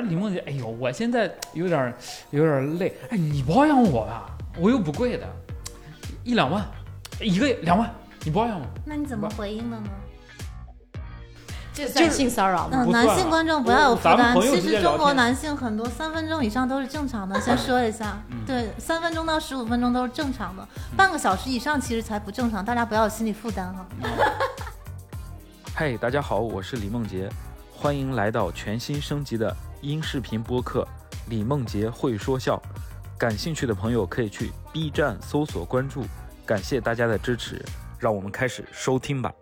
说李梦洁，哎呦，我现在有点有点累，哎，你包养我吧，我又不贵的，一两万，一个月两万，你包养我。那你怎么回应的呢？这算性骚扰男性观众不要有负担。其实中国男性很多三分钟以上都是正常的，先说一下。嗯对，三分钟到十五分钟都是正常的，半个小时以上其实才不正常，大家不要有心理负担哈。嗨，大家好，我是李梦洁，欢迎来到全新升级的音视频播客《李梦洁会说笑》。感兴趣的朋友可以去 B 站搜索关注，感谢大家的支持，让我们开始收听吧。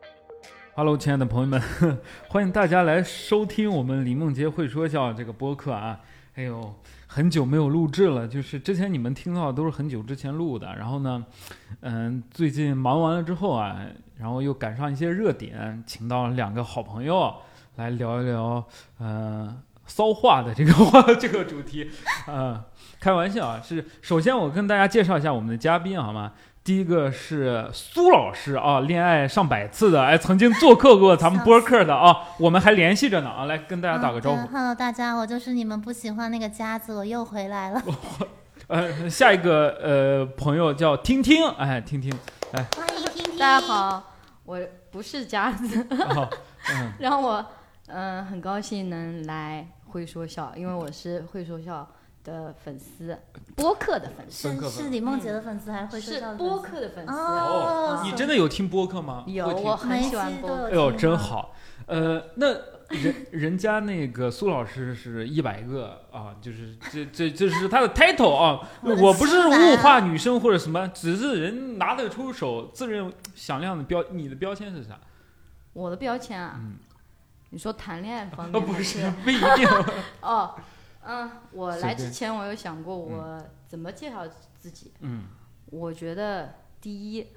Hello，亲爱的朋友们，欢迎大家来收听我们李梦洁会说笑这个播客啊！哎呦，很久没有录制了，就是之前你们听到的都是很久之前录的，然后呢，嗯，最近忙完了之后啊，然后又赶上一些热点，请到了两个好朋友来聊一聊，嗯、骚话的这个话 这个主题，呃，开玩笑啊，是首先我跟大家介绍一下我们的嘉宾好吗？第一个是苏老师啊，恋爱上百次的，哎，曾经做客过咱们播客的啊，我们还联系着呢啊，来跟大家打个招呼。Hello，大家，我就是你们不喜欢那个夹子，我又回来了。呃，下一个呃朋友叫听听，哎，听听，哎欢迎听听。大家。好，我不是夹子，哦，嗯，然后我嗯、呃很高兴能来会说笑，因为我是会说笑的粉丝，播客的粉丝，是是李梦洁的粉丝还是会说是笑的粉丝播客的粉丝。哦你真的有听播客吗？有，我很喜欢播客。哎呦，真好。呃，那人人家那个苏老师是一百个啊，就是这这这是他的 title 啊。我不是物化女生或者什么，只是人拿得出手，自认响亮的标，你的标签是啥？我的标签啊，嗯，你说谈恋爱方啊，面 不是，不一定。哦，嗯，我来之前我有想过我怎么介绍自己。嗯，我觉得第一，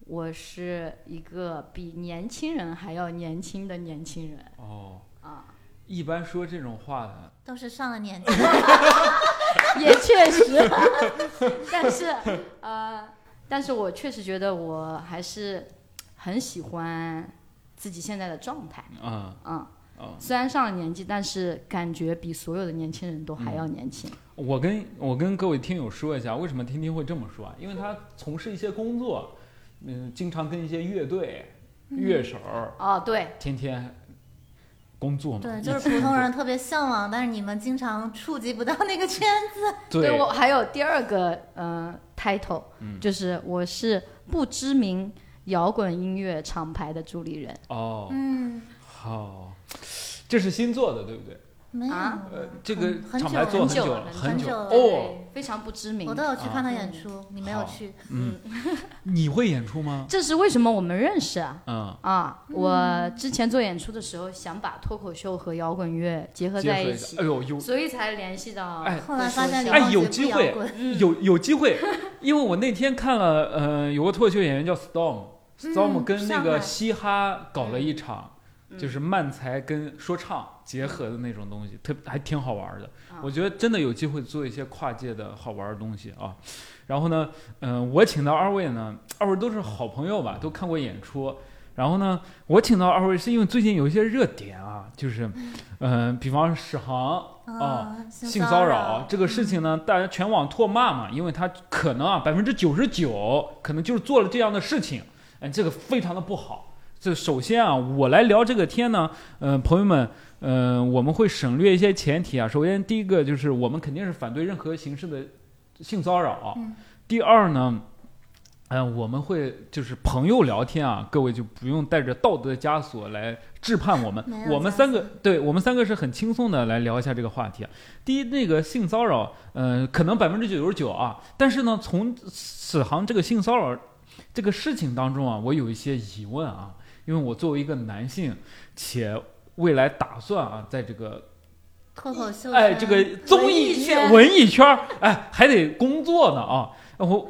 我是一个比年轻人还要年轻的年轻人哦，啊，一般说这种话的，都是上了年纪。也确实，但是呃，但是我确实觉得我还是很喜欢自己现在的状态，嗯嗯。嗯，虽然上了年纪，但是感觉比所有的年轻人都还要年轻。我跟我跟各位听友说一下，为什么听听会这么说啊？因为他从事一些工作，嗯，经常跟一些乐队、乐手儿哦，对，天天工作嘛。对，就是普通人特别向往，但是你们经常触及不到那个圈子。对我还有第二个呃 title，、嗯就是我是不知名摇滚音乐厂牌的助理人。哦，嗯，好，这是新做的，对不对？没有。啊呃，这个很厂牌做很久了，很久了哦。对，非常不知名。我都有去看他啊演出，你没有去。嗯，你会演出吗？这是为什么我们认识啊？嗯，啊，我之前做演出的时候，想把脱口秀和摇滚乐结合在一起。哎，呦，有所以才联系到哎后来发现哎有机会有有机会，因为我那天看了，呃，有个脱口秀演员叫嗯跟那个嘻哈搞了一场，嗯就是慢才跟说唱结合的那种东西，特还挺好玩的。啊我觉得真的有机会做一些跨界的好玩的东西啊。然后呢，嗯、我请到二位呢，二位都是好朋友吧，都看过演出。然后呢，我请到二位是因为最近有一些热点啊，就是，嗯、比方史航啊，啊，性骚扰扰这个事情呢，大家全网唾骂嘛，因为他可能啊百分之九十九可能就是做了这样的事情，哎，这个非常的不好。这首先啊，我来聊这个天呢，呃，朋友们，呃，我们会省略一些前提啊。首先，第一个就是我们肯定是反对任何形式的性骚扰。嗯第二呢，嗯、我们会就是朋友聊天啊，各位就不用带着道德枷锁来质判我们我们三个，对我们三个是很轻松的来聊一下这个话题啊。第一，那个性骚扰，嗯，可能百分之九十九啊，但是呢，从此行这个性骚扰这个事情当中啊，我有一些疑问啊，因为我作为一个男性，且未来打算啊，在这个脱口秀圈，哎这个综艺艺圈文艺圈儿，哎还得工作呢啊，我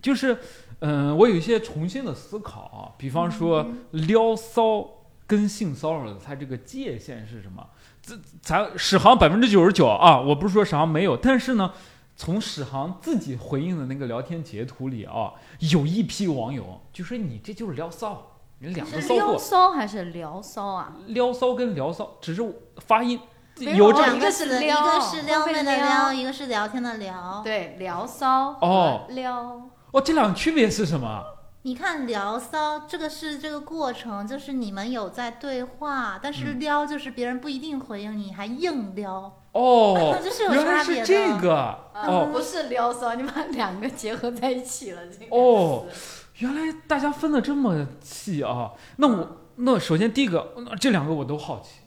就是嗯、呃我有一些重新的思考啊，比方说撩骚跟性骚扰的它这个界限是什么？这咱史航百分之九十九啊，我不是说史航没有，但是呢。从史航自己回应的那个聊天截图里啊，有一批网友就说你这就是撩骚，你两个是撩骚货，骚还是聊骚啊？撩骚跟聊骚只是发音有这两一个是个词，一个是撩妹的撩，一个是聊天的聊。对，聊骚哦撩，哦，这两个区别是什么？你看聊骚，这个是这个过程，就是你们有在对话，但是撩就是别人不一定回应你，还硬撩。哦这是有原来是这个。哦。不是撩骚，你把两个结合在一起了，这个哦原来大家分的这么细啊！那我那首先第一个，那这两个我都好奇。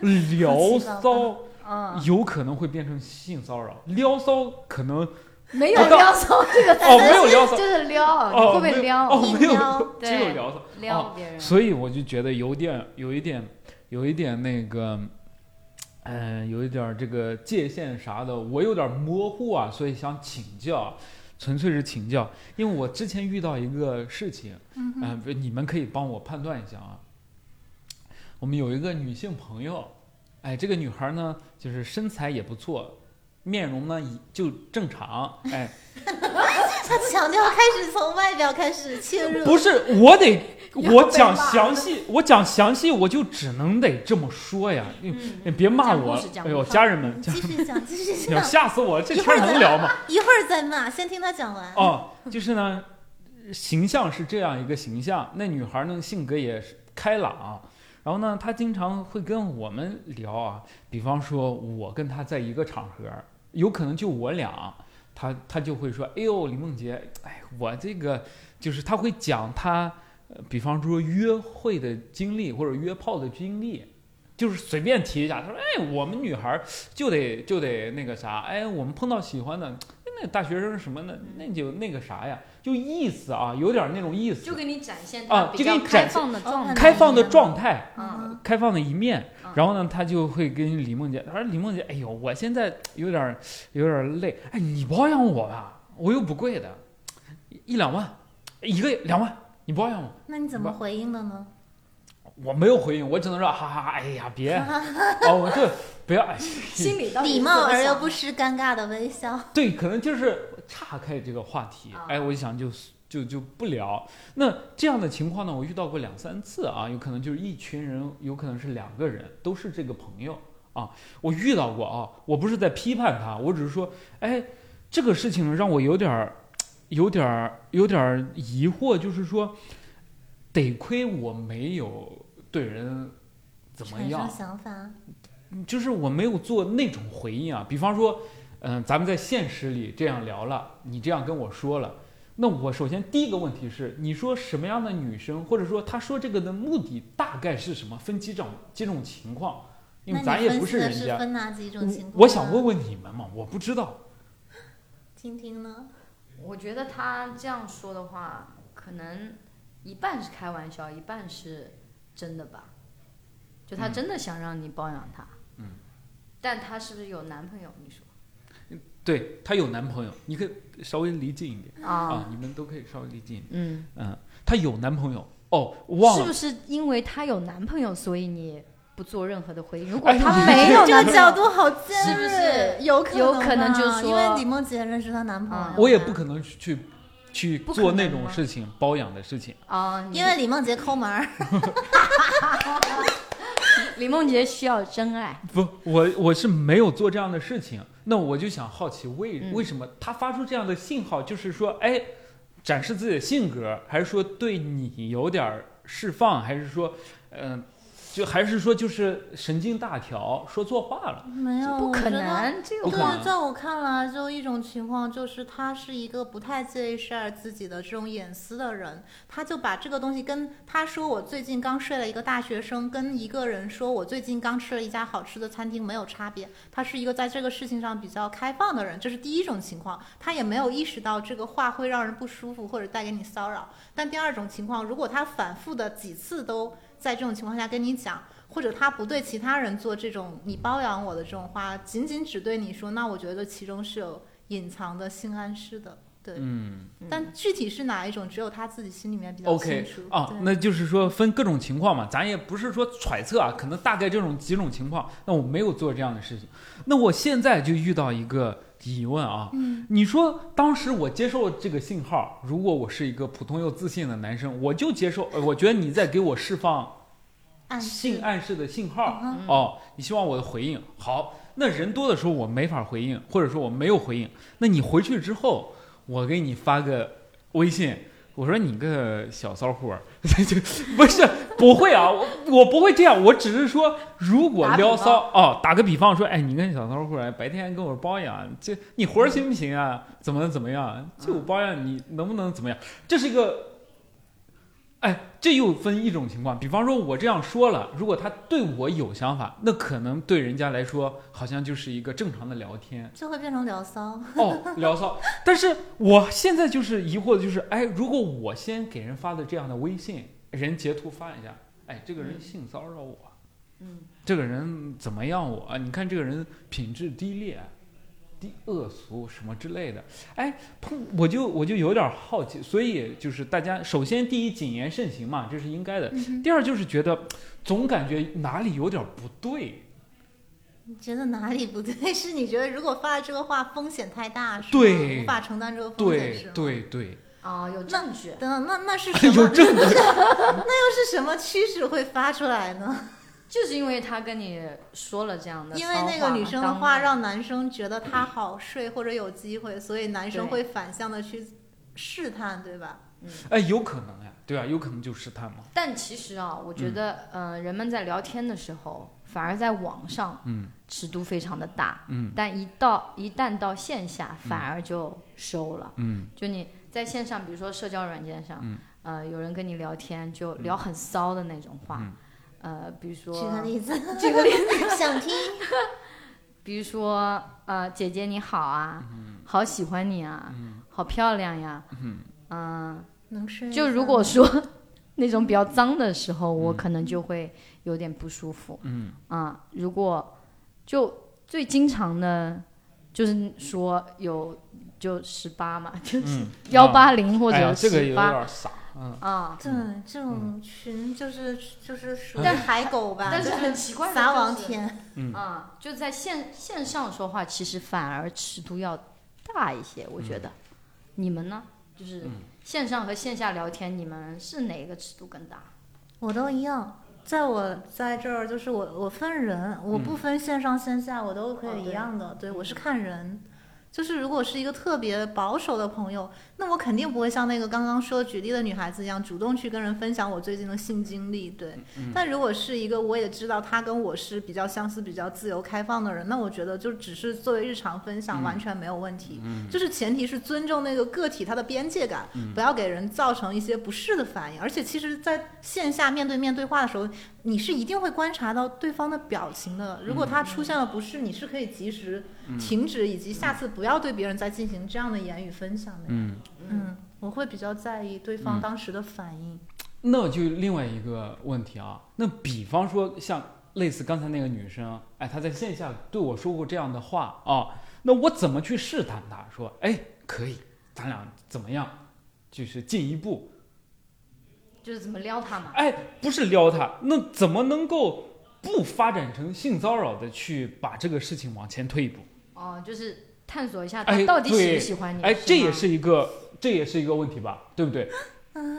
撩骚嗯，有可能会变成性骚扰，撩骚可能没有撩骚这个词，哦没有撩骚。就是撩，会不会撩？哦没有撩，只有撩骚。哦撩别人，所以我就觉得有点有一点有一点那个。嗯、有一点儿这个界限啥的，我有点模糊啊，所以想请教，纯粹是请教，因为我之前遇到一个事情，嗯不你们可以帮我判断一下啊。我们有一个女性朋友，哎，这个女孩呢，就是身材也不错，面容呢也就正常，哎，他强调开始从外表开始切入。不是，我得要我讲详细，我讲详细，我就只能得这么说呀，你嗯，你别骂我哎呦，家人们，继续讲，继续要讲，吓死我了，这天儿能聊吗？一会儿再骂，先听他讲完。哦，就是呢，形象是这样一个形象。那女孩呢，性格也是开朗，然后呢，她经常会跟我们聊啊，比方说我跟她在一个场合，有可能就我俩，她她就会说，哎呦，李梦洁，哎，我这个就是她会讲她，呃比方说约会的经历或者约炮的经历。就是随便提一下，他说：“哎，我们女孩就得就得那个啥，哎，我们碰到喜欢的，那大学生什么的，那就那个啥呀，就意思啊，有点那种意思就，给你展现啊就给你展现开放的状哦态，开放的状态，嗯，开放的一面嗯。然后呢，他就会跟李梦洁，他说：“李梦洁，哎呦，我现在有点有点累，哎，你包养我吧，我又不贵的，一两万，一个月两万，你抱怨我。”那你怎么回应的呢？我没有回应，我只能说哈哈，哎呀，别，哦，我这不要，哎心里到底礼貌而又不不失尴尬的微笑。对，可能就是岔开这个话题啊，哎，我就想就就就不聊。那这样的情况呢，我遇到过两三次啊，有可能就是一群人，有可能是两个人，都是这个朋友啊，我遇到过啊，我不是在批判他，我只是说，哎，这个事情让我有点儿，有点儿，有点儿疑惑，就是说，得亏我没有对人怎么样，想法，就是我没有做那种回应啊，比方说，嗯、咱们在现实里这样聊了，你这样跟我说了，那我首先第一个问题是，你说什么样的女生，或者说她说这个的目的大概是什么？分几种几种情况，因为咱也不是人家。分哪几种情我况？我想问，问你们嘛，我不知道。听听呢？我觉得他这样说的话，可能一半是开玩笑，一半是真的吧。就他嗯真的想让你包养他，嗯，但他是不是有男朋友？你说。对她有男朋友，你可以稍微离近一点啊。啊，你们都可以稍微离近一点。嗯，嗯，她有男朋友。哦，忘了。是不是因为他有男朋友，所以你不做任何的回应？如果他没有这个角度好尖是不是？有可有可能就说因为李梦洁认识她男朋友嗯，我也不可能去去做那种事情，包养的事情。啊，你因为李梦洁抠门儿，李梦洁需要真爱，不，我我是没有做这样的事情。那我就想好奇为，嗯。为什么他发出这样的信号，就是说，哎，展示自己的性格，还是说对你有点儿释放，还是说，嗯、就还是说就是神经大条，说错话了？没有，不可我觉得能，这个不可能就是在我看来，就一种情况，就是他是一个不太介意 share 自己的这种隐私的人，他就把这个东西跟他说我最近刚睡了一个大学生，跟一个人说我最近刚吃了一家好吃的餐厅没有差别。他是一个在这个事情上比较开放的人，这是第一种情况，他也没有意识到这个话会让人不舒服或者带给你骚扰。但第二种情况，如果他反复的几次都在这种情况下跟你讲。或者他不对其他人做这种你包养我的这种话，仅仅只对你说，那我觉得其中是有隐藏的性暗示的。对，嗯但具体是哪一种，只有他自己心里面比较清，OK 楚。啊，那就是说分各种情况嘛，咱也不是说揣测啊，可能大概这种几种情况，那我没有做这样的事情。那我现在就遇到一个疑问啊，嗯，你说当时我接受这个信号，如果我是一个普通又自信的男生，我就接受，呃，我觉得你在给我释放性暗示的信号。嗯哦，你希望我的回应。好，那人多的时候我没法回应，或者说我没有回应，那你回去之后，我给你发个微信，我说你个小骚货儿，就不是不会啊，我我不会这样，我只是说如果撩骚哦，打个比方说，哎，你个小骚货儿，白天跟我包养，这你活儿行不行啊？怎么怎么样？就我包养你能不能怎么样？这是一个。哎，这又分一种情况，比方说，我这样说了，如果他对我有想法，那可能对人家来说，好像就是一个正常的聊天就会变成聊骚。哦，聊骚。但是我现在就是疑惑的就是，哎，如果我先给人发的这样的微信，人截图发一下，哎，这个人性骚扰我，嗯，这个人怎么样我？啊你看这个人品质低劣。低恶俗什么之类的，哎，碰我就我就有点好奇，所以就是大家首先第一谨言慎行嘛，这是应该的。第二就是觉得总感觉哪里有点不对，你觉得哪里不对？是你觉得如果发了这个话风险太大，是吗对无法承担这个风险，是对吗？对对，啊，有证据。等等，那那是什么？有证据，那又是什么趋势会发出来呢？就是因为他跟你说了这样的，因为那个女生的话让男生觉得她好睡或者有机会，所以男生会反向的去试探，对吧？嗯。哎，有可能呀，对啊，有可能就试探嘛，但其实啊，我觉得，呃，人们在聊天的时候，反而在网上嗯。尺度非常的大，嗯。但一到一旦到线下，反而就收了。嗯。就你在线上，比如说社交软件上，嗯。呃，有人跟你聊天，就聊很骚的那种话，嗯呃，比如说，举个例子，举个例子，想听。比如说，呃，姐姐你好啊，好喜欢你啊，好漂亮呀，嗯。嗯、能睡？就如果说那种比较脏的时候，我可能就会有点不舒服。嗯。啊、如果就最经常的，就是说有就十八嘛，就是嗯，幺八零或者这个有十八点傻，嗯啊。对这种群就是就是属于但海狗吧，但是很奇怪的撒就是网天。嗯啊、就在线线上说话，其实反而尺度要大一些，我觉得。你们呢？就是嗯线上和线下聊天，你们是哪个尺度更大？我都一样，在我在这儿就是我我分人，我不分线上线下，我都可以一样的。对我是看人，就是如果是一个特别保守的朋友，那我肯定不会像那个刚刚说举例的女孩子一样，主动去跟人分享我最近的性经历。对，但如果是一个我也知道他跟我是比较相似、比较自由开放的人，那我觉得就只是作为日常分享，完全没有问题。就是前提是尊重那个个体他的边界感，不要给人造成一些不适的反应。而且其实，在线下面对面对话的时候，你是一定会观察到对方的表情的。如果他出现了不适，你是可以及时停止，以及下次不要对别人再进行这样的言语分享的。嗯，嗯，我会比较在意对方嗯当时的反应。那就另外一个问题啊，那比方说像类似刚才那个女生，哎，她在线下对我说过这样的话啊，那我怎么去试探她说，哎，可以，咱俩怎么样，就是进一步，就是怎么撩他嘛？哎，不是撩他，那怎么能够不发展成性骚扰的去把这个事情往前推一步？哦，就是探索一下哎他到底喜不喜欢你。哎，这也是一个，这也是一个问题吧，对不对？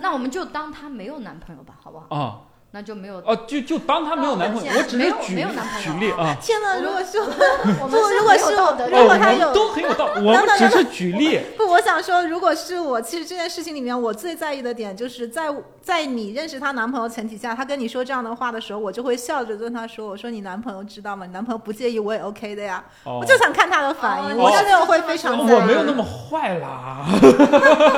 那我们就当她没有男朋友吧，好不好？啊，那就没有。哦，就就当她没有男朋友，哦我只是没有举没有男朋友举例啊。天哪！如果是 不如果是我哦，如果他有都很有道，我们只是举例。不，我想说，如果是我，其实这件事情里面，我最在意的点就是在在你认识她男朋友前提下，她跟你说这样的话的时候，我就会笑着跟她说：“我说你男朋友知道吗？你男朋友不介意，我也 OK 的呀。哦我就想看他的反应，哦我是那种会非常在意。我没有那么坏啦。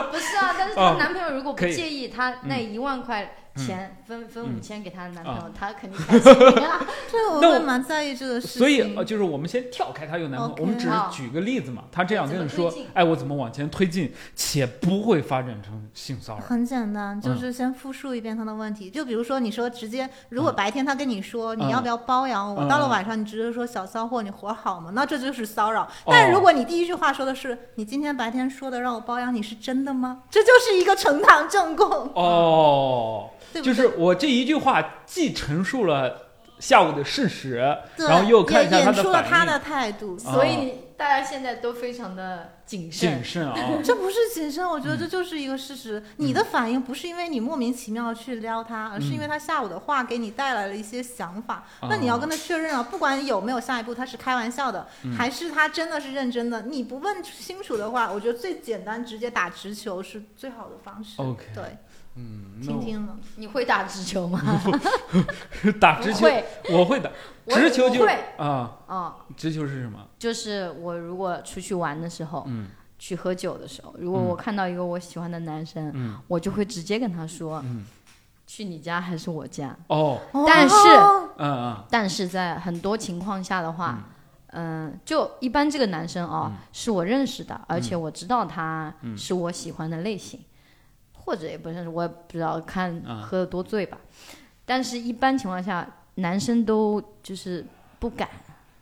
不是啊，但是她哦男朋友如果不介意，她那嗯一万块钱分分嗯五千给她的男朋啊友，她肯定开心啊。对，我会蛮在意这个事情。所以呃，就是我们先跳开她有男朋友我们只是举个例子嘛。她这样跟你说哎，我怎么往前推进，且不会发展成性骚扰。很简单，就嗯是先复述一遍她的问题。就比如说，你说直接，如果白天她跟你说嗯你要不要包养我，嗯到了晚上你直接说小骚货，你活好吗？那这就是骚扰。但如果你第一句话说的是你今天白天说的让我包养你是真的吗？这就是一个呈堂证供，哦，对对？就是我这一句话既陈述了下午的事实，然后又看一下也的出了他的态度。所以大家现在都非常的谨慎谨。慎啊。这不是谨慎，我觉得嗯这就是一个事实。你的反应不是因为你莫名其妙去撩他，而是因为他下午的话给你带来了一些想法。那你要跟他确认啊，不管有没有下一步，他是开玩笑的，嗯还是他真的是认真的。你不问清楚的话，我觉得最简单直接打直球是最好的方式。OK 对，嗯，听听了。你会打直球吗？打直球，会，我会打直球就我会啊，啊、直球是什么？就是我如果出去玩的时候，嗯去喝酒的时候，如果嗯我看到一个我喜欢的男生，嗯我就会直接跟他说，嗯，去你家还是我家。哦，但是哦嗯嗯但是在很多情况下的话，嗯、就一般这个男生啊、嗯是我认识的，而且我知道他嗯是我喜欢的类型，或者也不认识，我也不知道看啊喝的多醉吧。但是一般情况下，男生都就是不敢，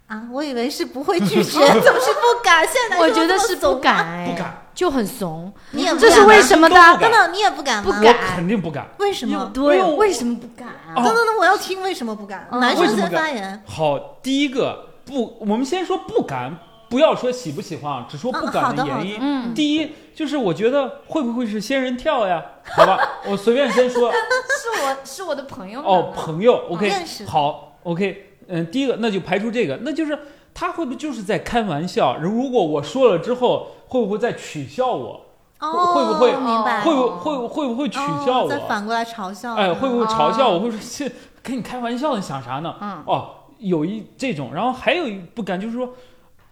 啊，我以为是不会拒绝，怎么是不敢？现在我觉得是不敢、不敢，就很怂。你也不这是为什么男生都不敢大家真的你也不敢吗？不敢肯定不敢。为什么？对为为什么不敢等等等，我要听为什么不敢。嗯男生先发言。好，第一个不，我们先说不敢，不要说喜不喜欢，只说不敢的原因。嗯，第一就是我觉得会不会是仙人跳呀？好吧，我随便先说。是我是我的朋友哦，朋友，OK，好，OK，嗯，第一个那就排除这个，那就是他会不会就是在开玩笑？如果我说了之后，会不会在取笑我？哦，会不会明白？会不会会不会取笑哦再我？反过来嘲笑？哎，会不会嘲笑我？哦会说是 跟你开玩笑，你想啥呢？嗯哦，有一这种，然后还有一不敢就是说，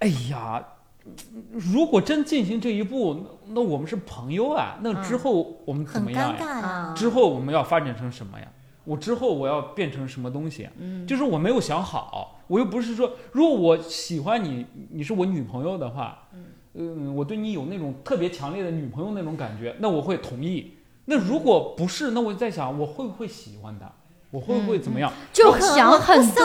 哎呀，如果真进行这一步，那我们是朋友啊，那之后我们怎么样呀？之后我们要发展成什么呀？我之后我要变成什么东西？嗯，就是我没有想好，我又不是说，如果我喜欢你，你是我女朋友的话，嗯，我对你有那种特别强烈的女朋友那种感觉，那我会同意。那如果不是，那我在想，我会不会喜欢他？我会不会怎么样？就想很多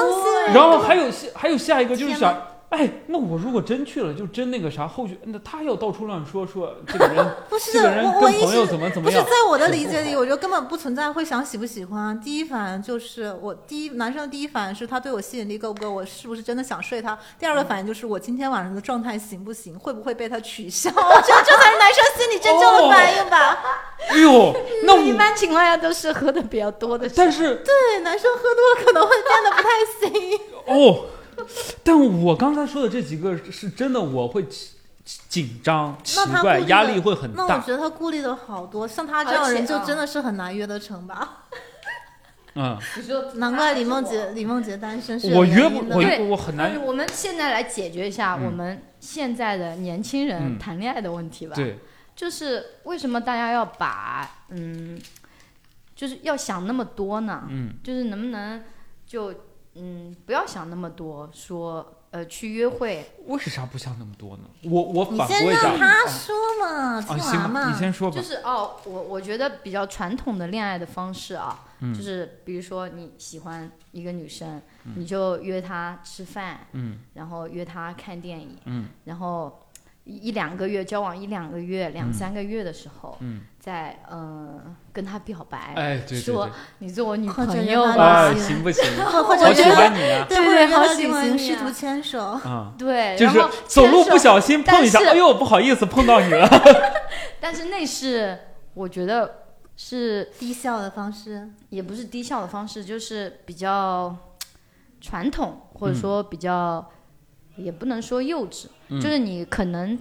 然后还有下还有下一个就是想，哎，那我如果真去了，就真那个啥，后续那他要到处乱说说这个人，不是这个人我，我一跟朋友怎么怎么样？不是在我的理解里，我觉得根本不存在会想喜不喜欢。第一反应就是我第一男生的第一反应是他对我吸引力够不够，我是不是真的想睡他。第二个反应就是我今天晚上的状态行不行，会不会被他取消。我觉得这才是男生心里真正的反应吧。哎呦，那我一般情况下都是喝的比较多的，但是对，男生喝多了可能会变得不太行。哦，但我刚才说的这几个是真的，我会紧紧张、奇怪，压力会很大。那我觉得他顾虑的好多，像他这样的人就真的是很难约得成吧？嗯，你说难怪李梦洁李梦洁单身是我约不我我很难。我们现在来解决一下嗯我们现在的年轻人嗯谈恋爱的问题吧。对，就是为什么大家要把嗯，就是要想那么多呢？嗯就是能不能就嗯不要想那么多，说呃去约会，为啥不想那么多呢？我我你先反驳一下。让他说嘛，啊，听行吧，完嘛。你先说吧就。是哦，我我觉得比较传统的恋爱的方式啊，嗯就是比如说你喜欢一个女生，你就约她吃饭，嗯然后约她看电影，嗯然后一一两个月交往一两个月、两嗯三个月的时候，嗯，再呃跟他表白，哎，对对说，你做我女朋友吧，哎，行行不行？或 或者好喜欢你啊！对，对好喜欢，你啊试图牵手。啊，对，就是然后走路不小心碰一下，哎呦，不好意思，碰到你了。但是那是我觉得是低效的方式，也不是低效的方式，就是比较传统，或者嗯说比较、也不能说幼稚，嗯就是你可能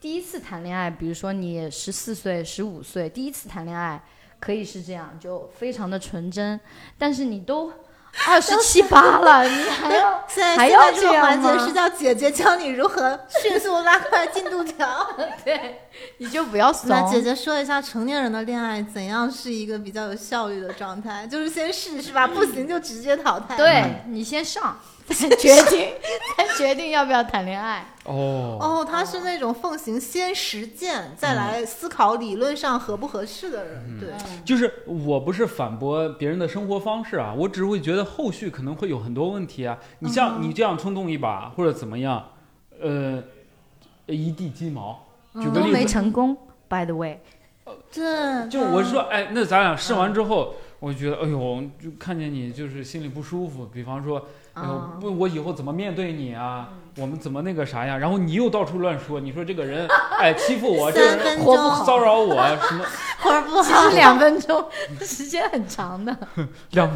第一次谈恋爱，比如说你十四岁、十五岁第一次谈恋爱，可以是这样，就非常的纯真，但是你都 二十七八了，你还要现在还要这个环节是叫姐姐教你如何 迅速拉快进度条。对，你就不要怂。那姐姐说一下成年人的恋爱怎样是一个比较有效率的状态，就是先试是吧？不行就直接淘汰。对你先上，再 决定，再决定要不要谈恋爱。哦，哦，他是那种奉行先实践再来思考理论上合不合适的人，对。就是我不是反驳别人的生活方式啊，我只会觉得后续可能会有很多问题啊。你像嗯你这样冲动一把或者怎么样，呃，一地鸡毛。举个都没，成功，by the way。对，就我是说，哎，那咱俩试完之后，我觉得哎呦，就看见你就是心里不舒服。比方说，哎呦，啊不，我以后怎么面对你啊？我们怎么那个啥呀？然后你又到处乱说，你说这个人 哎欺负我，这活不钟骚扰我 什么活儿不其好实，两分钟时间很长的，两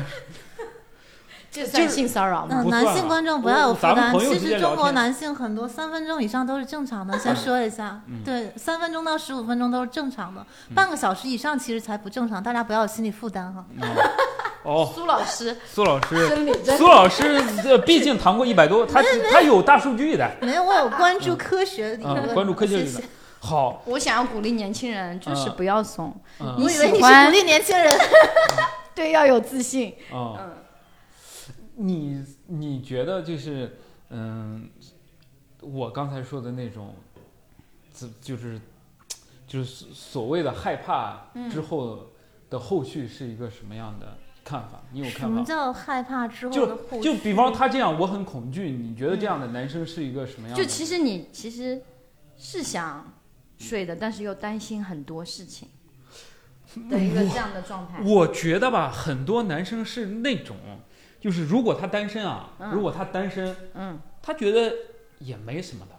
这算性骚扰吗？男性啊观众不要有负担。其实中国男性很多三分钟以上都是正常的，先说一下。嗯对，三分钟到十五分钟都是正常的，半个小时以上其实才不正常，大家不要有心理负担哈。哦，苏老师，苏老师，苏老师这毕竟谈过一百多，他他有大数据的。没有，我有关注科学理论，嗯，关注科学理论。谢谢。好，我想要鼓励年轻人，就是不要怂，嗯。你我以为你是喜欢鼓励年轻人。对，要有自信。啊，嗯，你你觉得就是嗯，我刚才说的那种，自就是就是所谓的害怕嗯之后的后续是一个什么样的看法？你有看法？什么叫害怕之后的就后续就比方他这样，我很恐惧。你觉得这样的男生是一个什么样的？就其实你其实是想睡的，但是又担心很多事情的一个这样的状态。我觉得吧，很多男生是那种，就是如果他单身啊，嗯如果他单身，嗯，他觉得也没什么的，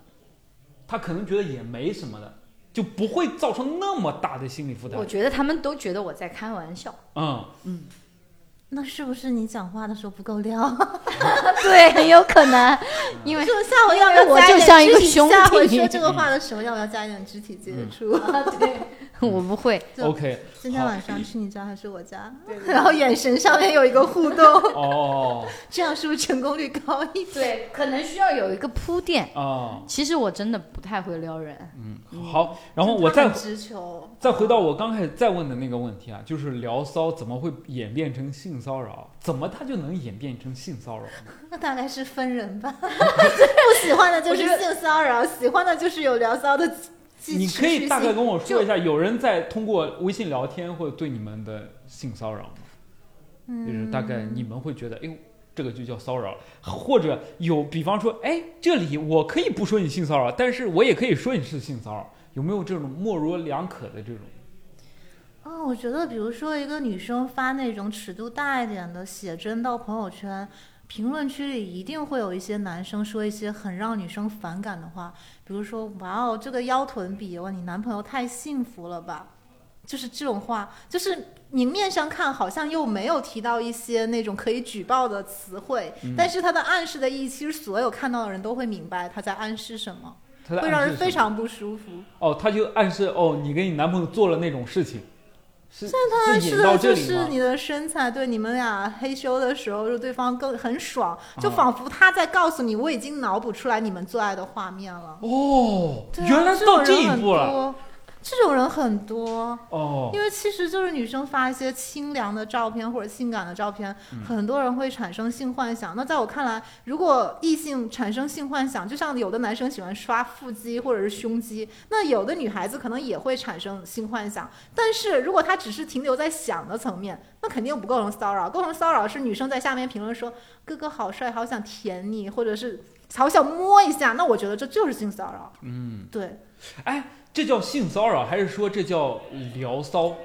他可能觉得也没什么的，就不会造成那么大的心理负担我。觉得他们都觉得我在开玩笑。嗯嗯，那是不是你讲话的时候不够撩？对，很有可能，因为就下回要不我就要加一点肢体像一个兄下回说这个话的时候，要不要加一点肢体接触？对，我不会。OK，今天晚上去你家还是我家？对然后眼神上面有一个互动，哦 这样是不是成功率高一点？对，可能需要有一个铺垫。哦，其实我真的不太会撩人，嗯，好，然后我再直球，再回到我刚开始再问的那个问题啊，就是聊骚怎么会演变成性骚扰？怎么它就能演变成性骚扰呢？那大概是分人吧。不喜欢的就是性骚扰，喜欢的就是有聊骚的继你可以大概。跟我说一下，有人在通过微信聊天或者对你们的性骚扰吗？就是大概你们会觉得，哎呦，这个就叫骚扰，或者有，比方说，哎，这里我可以不说你性骚扰，但是我也可以说你是性骚扰，有没有这种模棱两可的这种？哦，我觉得比如说一个女生发那种尺度大一点的写真到朋友圈，评论区里一定会有一些男生说一些很让女生反感的话，比如说“哇哦，这个腰臀比，哇，你男朋友太幸福了吧”，就是这种话，就是明面上看好像又没有提到一些那种可以举报的词汇，嗯但是他的暗示的意义，其实所有看到的人都会明白他在暗示什么，会让人非常不舒服。哦，他就暗示哦，你跟你男朋友做了那种事情，是暗是引到示的就？是你的身材，对你们俩嘿咻的时候，就对方更很爽，就啊仿佛他在告诉你，我已经脑补出来你们做爱的画面了。哦，啊原来这一步了。多，这种人很多。哦因，为其实就是女生发一些清凉的照片或者性感的照片，嗯很多人会产生性幻想。那在我看来，如果异性产生性幻想，就像有的男生喜欢刷腹肌或者是胸肌，那有的女孩子可能也会产生性幻想。但是如果她只是停留在想的层面，那肯定不构成骚扰。构成骚扰是女生在下面评论说“哥哥好帅，好想舔你”，或者是好想摸一下，那我觉得这就是性骚扰。嗯，对，哎，这叫性骚扰，还是说这叫聊骚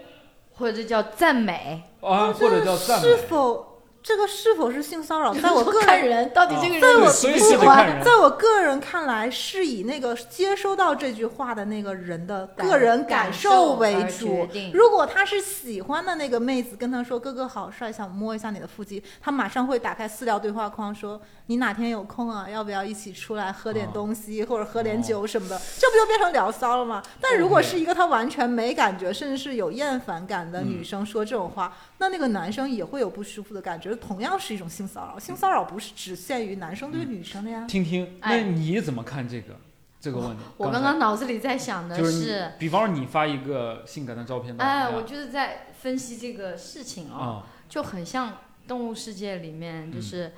或者叫赞美。啊，或者叫赞美是？否这个是否是性骚扰，在我个人看人到底这个啊人我不喜欢，是得看人。在我个人看来，是以那个接收到这句话的那个人的个人感受为主。如果他是喜欢的那个妹子，跟他说“哥哥好帅，想摸一下你的腹肌”，他马上会打开私聊对话框说：“你哪天有空啊？要不要一起出来喝点东西，或者喝点酒什么的？”这不就变成聊骚了吗？但如果是一个他完全没感觉，甚至是有厌烦感的女生说这种话，那那个男生也会有不舒服的感觉，同样是一种性骚扰。性骚扰不是只限于男生对女生的呀。听听，那哎你怎么看这个这个问题？我刚刚脑子里在想的是比方说你发一个性感的照片到哎，我就是在分析这个事情哦，啊，就很像动物世界里面，就是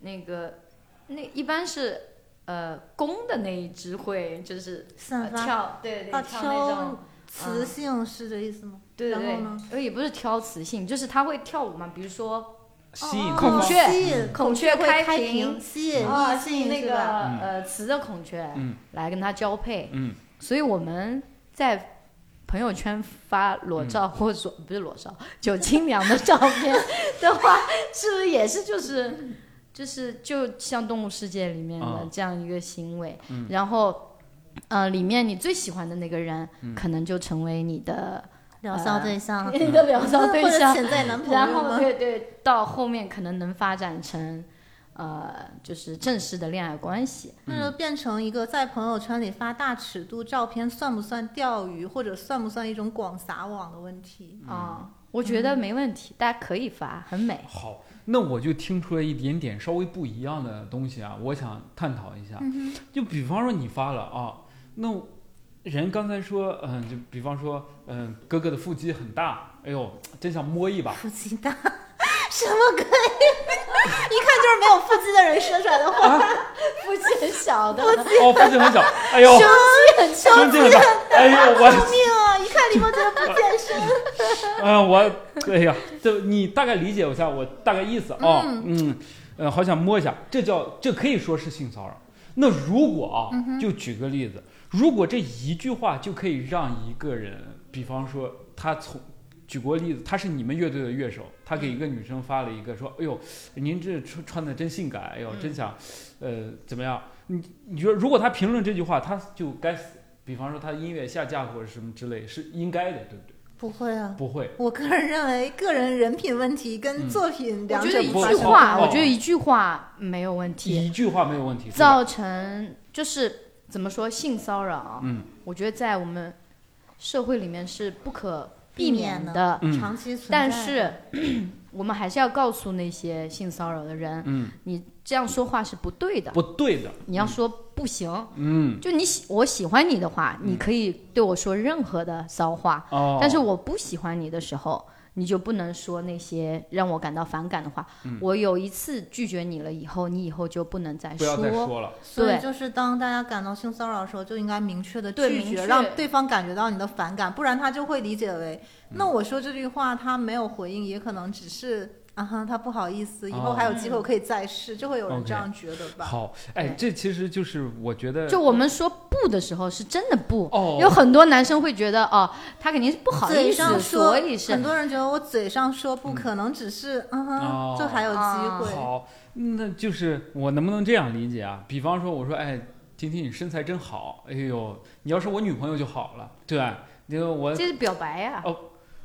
那个那一般是呃公的那一只会就是呃散发跳，对对，啊跳那种挑。雌性是这意思吗？对对对然后呢，呃也不是挑雌性，就是它会跳舞嘛，比如说吸引孔雀吸引孔雀会开开屏吸引那个呃雌的孔雀嗯。来跟它交配，嗯。所以我们在朋友圈发裸照或者说不是裸照，酒清凉的照片的话，是不是也是就是就是就像动物世界里面的啊这样一个行为？嗯。然后，呃，里面你最喜欢的那个人，嗯。可能就成为你的聊骚对象，你的聊骚对象，潜在男朋友然后吗？对对，到后面可能能发展成呃，就是正式的恋爱关系。那就变成一个在朋友圈里发大尺度照片，算不算钓鱼，或者算不算一种广撒网的问题？啊、我觉得没问题，大家可以发，很美。好，那我就听出来一点点稍微不一样的东西啊，我想探讨一下。就比方说你发了啊，那人刚才说，嗯，就比方说，嗯，哥哥的腹肌很大，哎呦，真想摸一把。腹肌大，什么鬼？一看就是没有腹肌的人说出来的话。腹肌很小的，腹肌哦，腹肌很小，哎呦，胸肌很小，胸肌很大，哎呦，我，救命啊！一看李梦洁不健身，嗯、我，哎呀，这你大概理解一下我大概意思啊，嗯，呃，好想摸一下，这叫这可以说是性骚扰。那如果啊，就举个例子，如果这一句话就可以让一个人，比方说他从举过例子，他是你们乐队的乐手，他给一个女生发了一个说，哎呦，您这穿穿的真性感，哎呦，真想，呃，怎么样？你你觉得如果他评论这句话，他就该死。比方说他音乐下架或者什么之类，是应该的，对不对？不会啊。不会。我个人认为，个人人品问题跟作品我两觉得一者不发生句话，哦我觉得一句话没有问题，一句话没有问题，造成就是怎么说性骚扰啊？嗯我觉得在我们社会里面是不可避避免免的，嗯长期存在但。是我们还是要告诉那些性骚扰的人，嗯，你这样说话是不对的，不对的，你要说不行。嗯就你喜我喜欢你的话，你可以对我说任何的骚话，哦，但是我不喜欢你的时候，你就不能说那些让我感到反感的话。嗯。我有一次拒绝你了以后，你以后就不能再不要再说了，对所以就是当大家感到性骚扰的时候，就应该明确的拒绝，让对方感觉到你的反感，不然他就会理解为，嗯。那我说这句话他没有回应，也可能只是啊哈，他不好意思，以后还有机会可以再试，就会有人这样觉得吧。好，哎，这其实就是我觉得，就我们说不的时候，是真的不。哦，有很多男生会觉得，哦，他肯定是不好意思，上说，所以是很多人觉得我嘴上说不可能只是嗯哦哼，就还有机会。好，那就是我能不能这样理解啊？比方说，我说，哎，婷婷你身材真好，哎呦，你要是我女朋友就好了，对吧？因为我这是表白呀、哦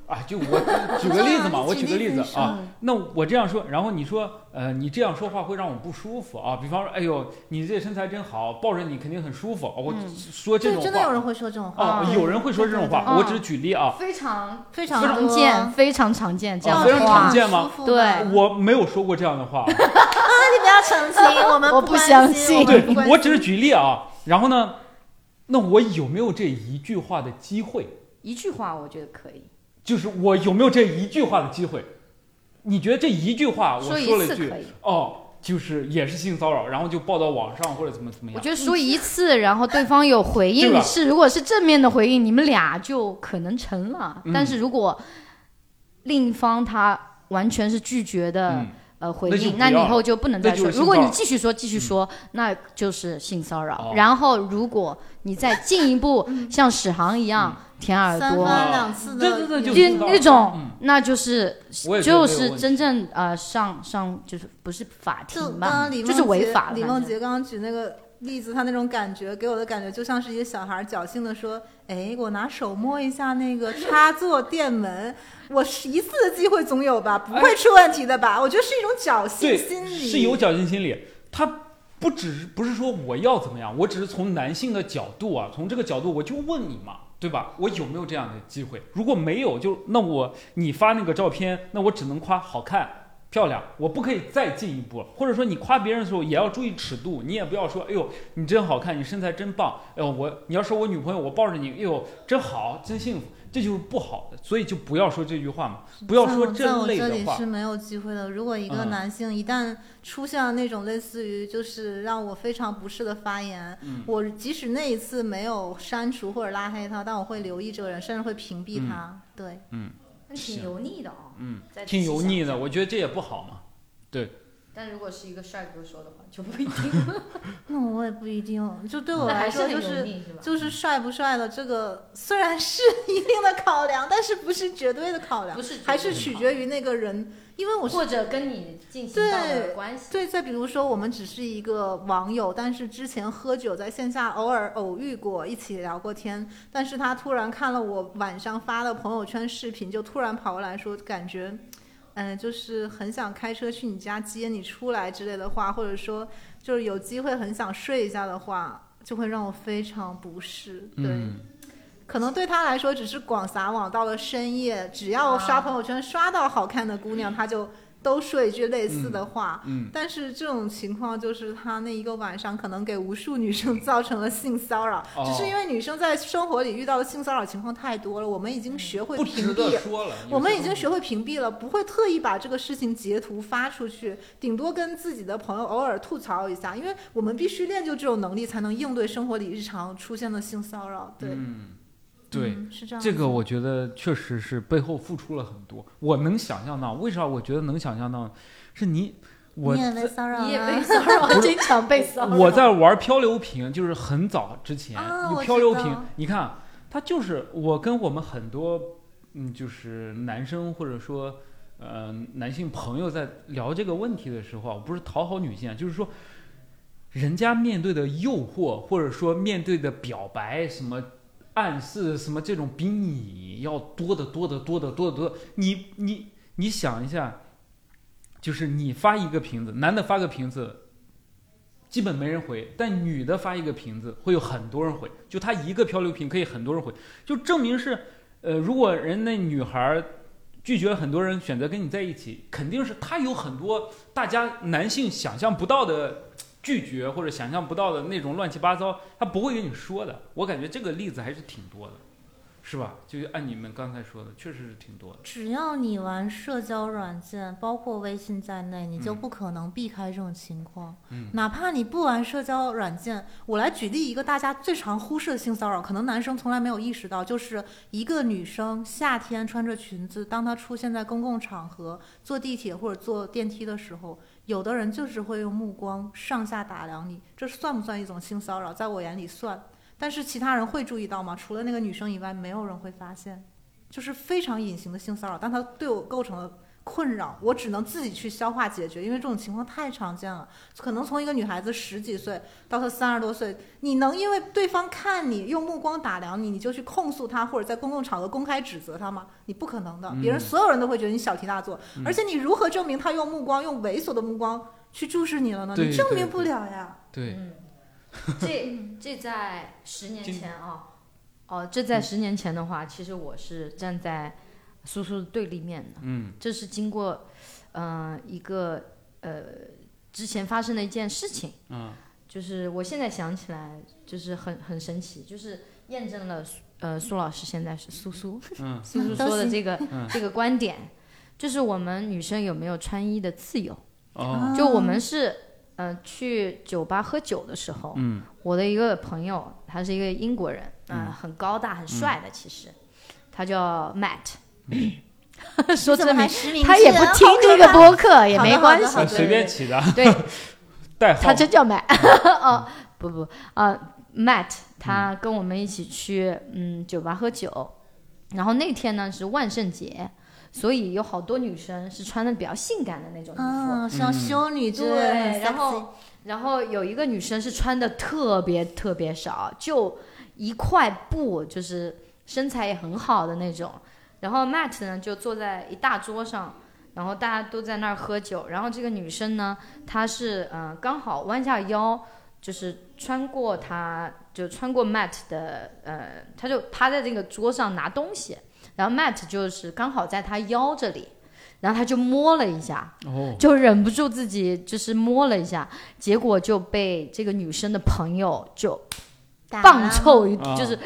啊，就我举个例子嘛，我举个例子啊嗯，那我这样说，然后你说，呃，你这样说话会让我不舒服啊。比方说，哎呦，你这身材真好，抱着你肯定很舒服。我说这种话真的有，人会说这种话。有人会说这种话，我只是举例啊，非常非常常见，非常常见这样哦非常的话。常见吗舒服对我没有说过这样的话，啊，你不要澄清，我们我不相信对我只是举例啊。然后呢，那我有没有这一句话的机会？一句话，我觉得可以就是我有没有这一句话的机会？你觉得这一句话我说了一句。哦，就是也是性骚扰，然后就报到网上或者怎么怎么样？我觉得说一次，然后对方有回应，是如果是正面的回应，你们俩就可能成了。嗯但是如果另一方他完全是拒绝的、嗯，呃回应，那你以后就不能再说。如果你继续说，继续说，那就是性骚扰。哦然后如果你再进一步像史航一样舔耳三朵，番两次的，对对对那种嗯，那就是就是真正呃上上就是不是法庭吧就是违法了。李梦洁刚刚举那个例子，他那种感觉给我的感觉就像是一个小孩侥幸的说：“哎，我拿手摸一下那个插座电门，我是一次的机会总有吧，不会出问题的吧？”我觉得是一种侥幸心理，是有侥幸心理，他不只是不是说我要怎么样，我只是从男性的角度啊，从这个角度我就问你嘛，对吧？我有没有这样的机会？如果没有，就那我你发那个照片，那我只能夸好看。漂亮，我不可以再进一步了，或者说你夸别人的时候也要注意尺度，你也不要说，哎呦，你真好看，你身材真棒，哎呦，我你要是我女朋友，我抱着你，哎呦，真好，真幸福，这就是不好的，所以就不要说这句话嘛，不要说这类的话这里是。没有机会的。如果一个嗯男性一旦出现了那种类似于就是让我非常不适的发言，嗯我即使那一次没有删除或者拉黑他，但我会留意这个人，甚至会屏蔽他。对，那挺油腻的哦。嗯，挺油腻的，我觉得这也不好嘛。对但如果是一个帅哥说的话，就不一定。那我也不一定，就对我来说就是是？就是帅不帅的这个虽然是一定的考量，但是不是绝对的考量不，是还是取决于那个人，因为我是或者跟你进行到的关系。对，再比如说，我们只是一个网友，但是之前喝酒在线下偶尔偶遇过，一起聊过天。但是他突然看了我晚上发的朋友圈视频，就突然跑过来说，感觉，嗯、就是很想开车去你家接你出来之类的话，或者说就是有机会很想睡一下的话，就会让我非常不适。对。嗯可能对他来说只是广撒网，到了深夜，只要刷朋友圈刷到好看的姑娘，他就都说一句类似的话。嗯但是这种情况就是他那一个晚上可能给无数女生 造成了性骚扰，哦只是因为女生在生活里遇到的性骚扰情况太多了，我们已经学会屏蔽。说了。我们已经学会屏蔽了，不会特意把这个事情截图发出去，顶多跟自己的朋友偶尔吐槽一下，因为我们必须练就这种能力，才能应对生活里日常出现的性骚扰。对，嗯，对。嗯是这样子。这个我觉得确实是背后付出了很多，我能想象到。为啥我觉得能想象到？是你，我你也被骚扰你也了被 骚扰，经常被骚扰。我在玩漂流瓶，就是很早之前、漂流瓶，你看他就是我跟我们很多嗯，就是男生或者说呃男性朋友在聊这个问题的时候，不是讨好女性啊，就是说人家面对的诱惑或者说面对的表白什么。暗示什么这种比你要多得多得多得多得多，你你你想一下，就是你发一个瓶子，男的发个瓶子，基本没人回，但女的发一个瓶子会有很多人回，就她一个漂流瓶可以很多人回，就证明是，呃，如果人那女孩拒绝很多人选择跟你在一起，肯定是她有很多大家男性想象不到的拒绝或者想象不到的那种乱七八糟，他不会跟你说的。我感觉这个例子还是挺多的，是吧？就按你们刚才说的，确实是挺多的。只要你玩社交软件，包括微信在内，你就嗯不可能避开这种情况。嗯哪怕你不玩社交软件，我来举例一个大家最常忽视的性骚扰，可能男生从来没有意识到，就是一个女生夏天穿着裙子，当她出现在公共场合，坐地铁或者坐电梯的时候，有的人就是会用目光上下打量你，这算不算一种性骚扰？在我眼里算。但是其他人会注意到吗？除了那个女生以外，没有人会发现，就是非常隐形的性骚扰，但它对我构成了困扰，我只能自己去消化解决，因为这种情况太常见了。可能从一个女孩子十几岁到她三十多岁，你能因为对方看你用目光打量你，你就去控诉她，或者在公共场合公开指责她吗？你不可能的，别人嗯所有人都会觉得你小题大做，嗯而且你如何证明他用目光用猥琐的目光去注视你了呢？你证明不了呀。对，嗯，这 这在十年前啊，哦，这在十年前的话，其实我是站在苏苏的对立面的。嗯。这是经过，呃，一个呃之前发生的一件事情，嗯。就是我现在想起来，就是很很神奇，就是验证了苏呃苏老师现在是苏苏 嗯。苏苏说的这个嗯。这个观点，就是我们女生有没有穿衣的自由？哦。就我们是呃去酒吧喝酒的时候，嗯。我的一个朋友，他是一个英国人，呃、嗯。很高大、很帅的，其实，他叫 Matt。说真名，他也不听这个播客，也没关系。随便起的。对，代号，他真叫 Matt。哦，不不啊、m a t t 他跟我们一起去嗯酒吧喝酒，然后那天呢是万圣节，所以有好多女生是穿的比较性感的那种衣服。嗯，像嗯修女之类的对，然后然后有一个女生是穿的特别特别少，就一块布，就是身材也很好的那种。然后 Matt 呢就坐在一大桌上，然后大家都在那儿喝酒。然后这个女生呢，她是嗯、呃刚好弯下腰，就是穿过她就穿过 Matt 的呃，她就趴在这个桌上拿东西，然后 Matt 就是刚好在她腰这里，然后他就摸了一下，哦，就忍不住自己就是摸了一下，结果就被这个女生的朋友就打棒了臭一，啊就是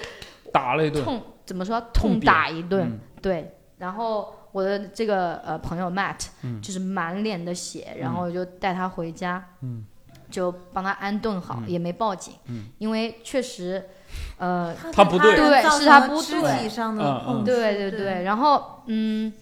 打了一顿，痛怎么说？痛痛打一顿，嗯对。然后我的这个呃朋友 Matt 嗯。就是满脸的血，然后我就带他回家，嗯。就帮他安顿好，嗯。也没报警，嗯。因为确实，呃，他不对对是他不肢对对对对，然后嗯，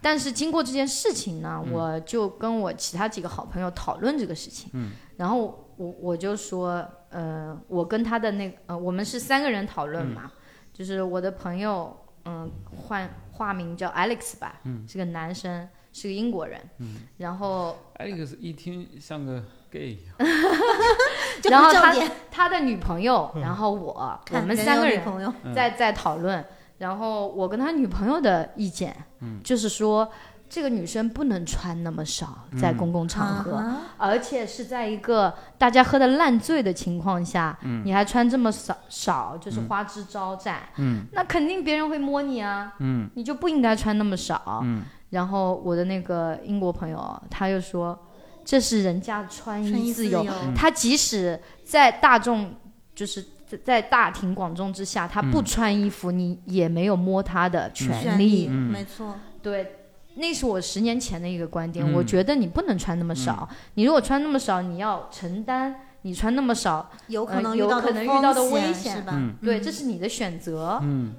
但是经过这件事情呢，嗯。我就跟我其他几个好朋友讨论这个事情，嗯，然后我我就说，呃，我跟他的那个，呃，我们是三个人讨论嘛，嗯。就是我的朋友，嗯、换化名叫 Alex 吧，嗯。是个男生，是个英国人，嗯，然后 Alex 一听像个 gay 一样，然后他。他的女朋友，嗯。然后我，我们三个人有女朋友，嗯。在在讨论，然后我跟他女朋友的意见，嗯。就是说这个女生不能穿那么少，在嗯公共场合，啊而且是在一个大家喝的烂醉的情况下，嗯。你还穿这么少少，就是嗯。花枝招展，嗯。那肯定别人会摸你啊，嗯。你就不应该穿那么少。嗯。然后我的那个英国朋友他又说，这是人家穿穿衣衣自由，他即使在大众，就是在在大庭广众之下，他不嗯。穿衣服，你也没有摸他的权权利。嗯。没错。对，那是我十年前的一个观点。嗯我觉得你不能穿那么少，你如果穿那么少，你要承担你穿那么少，有可呃有能遇到可能遇到的风危险是吧？嗯对，嗯这是你的选择。嗯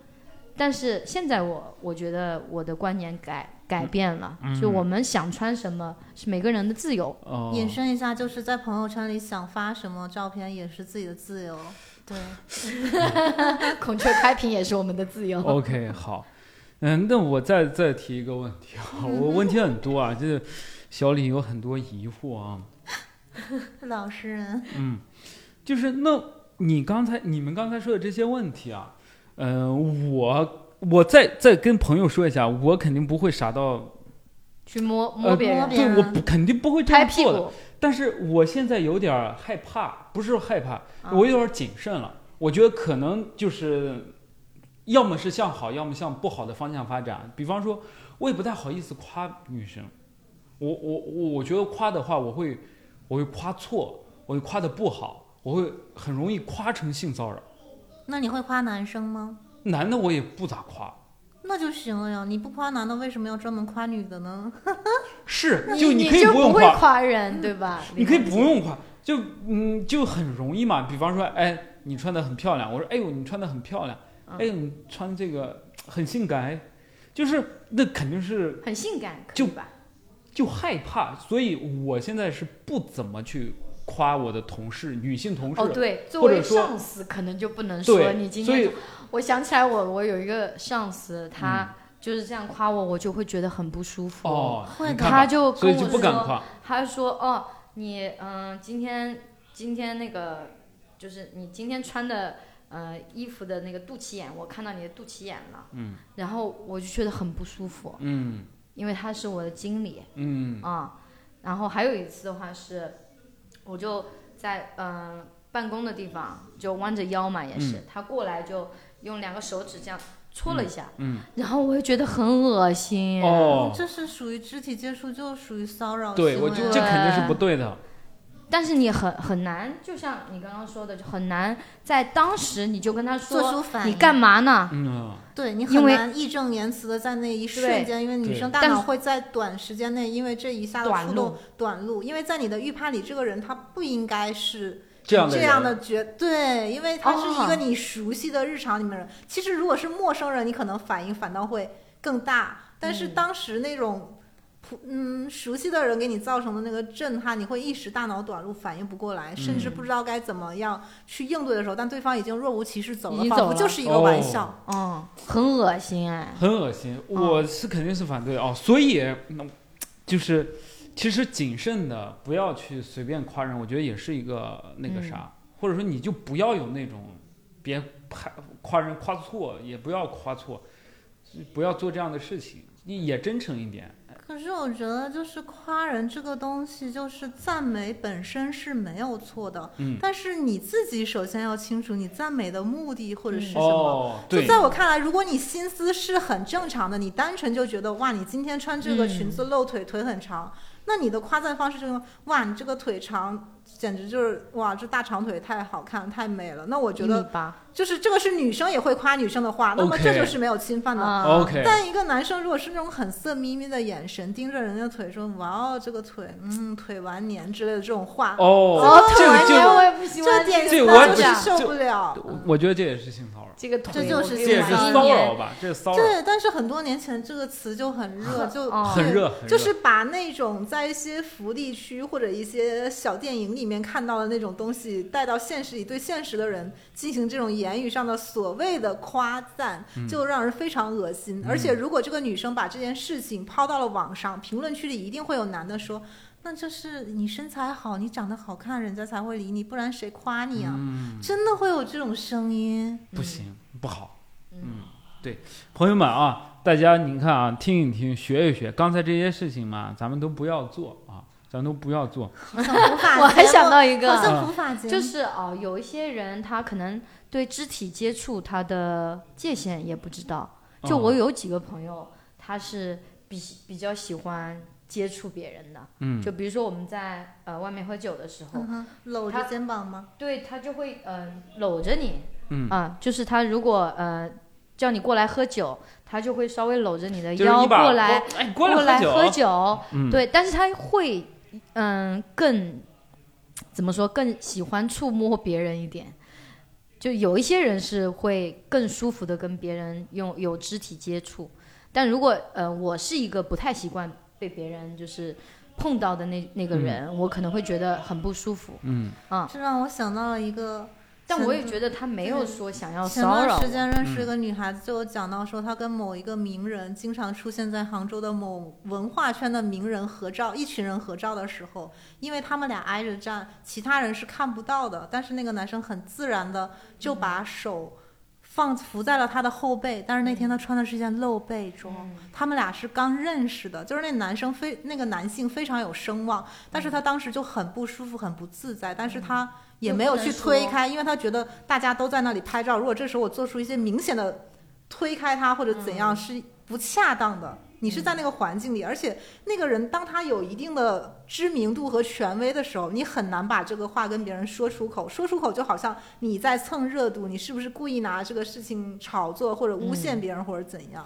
但是现在我我觉得我的观念改改变了，嗯就我们想穿什么是每个人的自由。哦，引申一下，就是在朋友圈里想发什么照片也是自己的自由。对，孔雀开屏也是我们的自由。OK，好，嗯，那我再再提一个问题啊，我问题很多啊，就是小李有很多疑惑啊，老实人，嗯，就是那你刚才你们刚才说的这些问题啊，嗯、我我再再跟朋友说一下，我肯定不会傻到，去摸呃摸别人，对，我不肯定不会这样做的，但是我现在有点害怕，不是害怕，啊。我有点谨慎了。我觉得可能就是，要么是向好，要么向不好的方向发展。比方说，我也不太好意思夸女生，我我我我觉得夸的话，我会我会夸错，我会夸的不好，我会很容易夸成性骚扰。那你会夸男生吗？男的我也不咋夸，那就行了呀，你不夸男的，为什么要专门夸女的呢？是就你可以就不用夸，夸人，对吧？你可以不用夸，就嗯就很容易嘛。比方说，哎，你穿的很漂亮，我说，哎呦，你穿的很漂亮，嗯哎，你穿这个很性感，哎，就是那肯定是很性感，可以就吧？就害怕，所以我现在是不怎么去夸我的同事，女性同事，哦，对，作为说上司可能就不能说对你今所以天。我想起来我，我有一个上司，嗯他就是这样夸我，我就会觉得很不舒服。哦，会的你看吧他就所以就跟我说，不敢夸，他说：“哦，你嗯，今天今天那个就是你今天穿的呃衣服的那个肚脐眼，我看到你的肚脐眼了。”嗯然后我就觉得很不舒服，嗯因为他是我的经理嗯啊、然后还有一次的话是，我就在嗯、呃办公的地方就弯着腰嘛，也是、嗯他过来就用两个手指这样戳了一下，嗯，然后我就觉得很恶心。哦，这是属于肢体接触，就属于骚扰对，行为了我就这肯定是不对的，但是你很很难，就像你刚刚说的，就很难在当时你就跟他做说出反应。你干？嘛呢？对你很难义正言辞的在那一瞬间，因为女生大脑会在短时间内，因为这一下的短触动路短路，因为在你的预判里，这个人他不应该是这样的这样的觉对，因为他是一哦个你熟悉的日常里面人。其实如果是陌生人，你可能反应反倒会更大，但是嗯当时那种。普嗯，熟悉的人给你造成的那个震撼，你会一时大脑短路，反应不过来，甚至嗯。不知道该怎么样去应对的时候，但对方已经若无其事走了，仿已经走了。佛就是一个玩哦。笑。嗯，很恶心哎。很恶心，我是肯定是反对的。哦，所以那就是其实谨慎的，不要去随便夸人，我觉得也是一个那个啥，或者说你就不要有那种别夸夸人夸错，也不要夸错，不要做这样的事情，你也真诚一点。可是我觉得，就是夸人这个东西，就是赞美本身是没有错的，嗯，但是你自己首先要清楚你赞美的目的或者是什么。哦，对。就，在我看来，如果你心思是很正常的，你单纯就觉得哇，你今天穿这个裙子露腿，腿很长，那你的夸赞方式就是哇，你这个腿长，简直就是哇，这大长腿太好看太美了。那我觉得就是这个是女生也会夸女生的话，那么这就是没有侵犯的。啊 OK，但一个男生如果是那种很色眯眯的眼神盯着人家腿说哇哦这个腿嗯腿完年之类的这种话，哦哦，，这个就腿完年我也不喜欢这点这我我就是受不了。我觉得这也是性骚扰，这个腿，这就是我给这也是骚扰吧？这是骚扰，对，但是很多年前这个词就很热，就很热就是把那种在一些福利区或者一些小电影里面看到的那种东西带到现实里，对现实的人进行这种言语上的所谓的夸赞，嗯就让人非常恶心。而且如果这个女生把这件事情抛到了网上，评论区里一定会有男的说。那这是你身材好，你长得好看，人家才会理你，不然谁夸你啊？嗯，真的会有这种声音。不行，不好。嗯嗯，对，朋友们啊，大家您看啊，听一听，学一学，刚才这些事情嘛，咱们都不要做啊，咱都不要做。我还想到一好个，像普法就是哦，有一些人他可能对肢体接触他的界限也不知道。就我哦有几个朋友，他是比比较喜欢接触别人的，嗯，就比如说我们在呃外面喝酒的时候，搂他着肩膀吗？对他就会嗯、呃搂着你，嗯。啊，就是他如果呃叫你过来喝酒，他就会稍微搂着你的腰过来哎，过来喝喝酒，嗯，对，但是他会嗯更怎么说更喜欢触摸别人一点。就有一些人是会更舒服的跟别人用有肢体接触，但如果呃我是一个不太习惯被别人就是碰到的那那个人，我可能会觉得很不舒服。嗯啊这让我想到了一个，但我也觉得他没有说想要前骚扰前。段时间认识一个女孩子，就有讲到说，她跟某一个名人经常出现在杭州的某文化圈的名人合照，一群人合照的时候，因为他们俩挨着站，其他人是看不到的，但是那个男生很自然的就把手放扶在了他的后背，但是那天他穿的是一件露背装，嗯。他们俩是刚认识的，就是那男生非那个男性非常有声望，但是他当时就很不舒服，很不自在，但是他也没有去推开，因为他觉得大家都在那里拍照，如果这时候我做出一些明显的推开他或者怎样是不恰当的。你是在那个环境里，而且那个人当他有一定的知名度和权威的时候，你很难把这个话跟别人说出口。说出口就好像你在蹭热度，你是不是故意拿这个事情炒作或者诬陷别人或者怎样？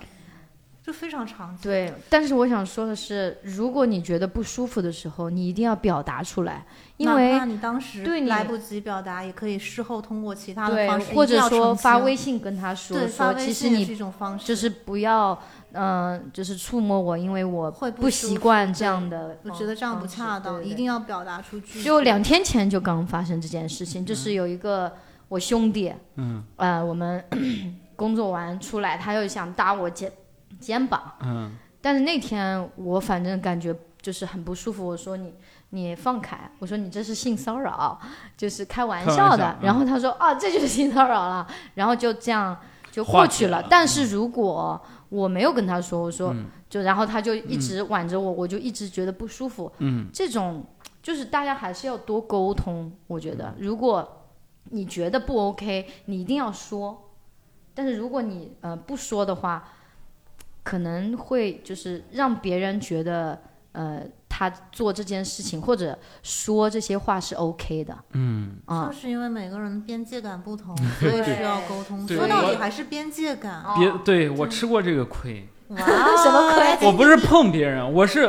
就非常常见。对，但是我想说的是，如果你觉得不舒服的时候，你一定要表达出来，因哪为怕你当时对你来不及表达，也可以事后通过其他的方式，，或者说发微信跟他说对说，其实你一种方式，就是不要，嗯、就是触摸我，因为我会不习惯这样的我。觉得这样不恰当，对对一定要表达出去。就两天前就刚发生这件事情，就是有一个我兄弟，嗯呃，我们 工作完出来，他又想搭我肩肩膀，嗯。但是那天我反正感觉就是很不舒服，我说你你放开，我说你这是性骚扰，就是开玩笑的。然后他说啊，这就是性骚扰了，然后就这样就过去了。了但是如果我没有跟他说，我说、嗯。就然后他就一直挽着我，我就一直觉得不舒服。嗯。这种就是大家还是要多沟通，我觉得。如果你觉得不 OK，你一定要说。但是如果你呃不说的话，可能会就是让别人觉得呃他做这件事情或者说这些话是 OK 的。嗯，啊。就。是因为每个人边界感不同，所以需要沟通。说到底还是边界感。别哦对我吃过这个亏，哇，什么亏？我不是碰别人，我是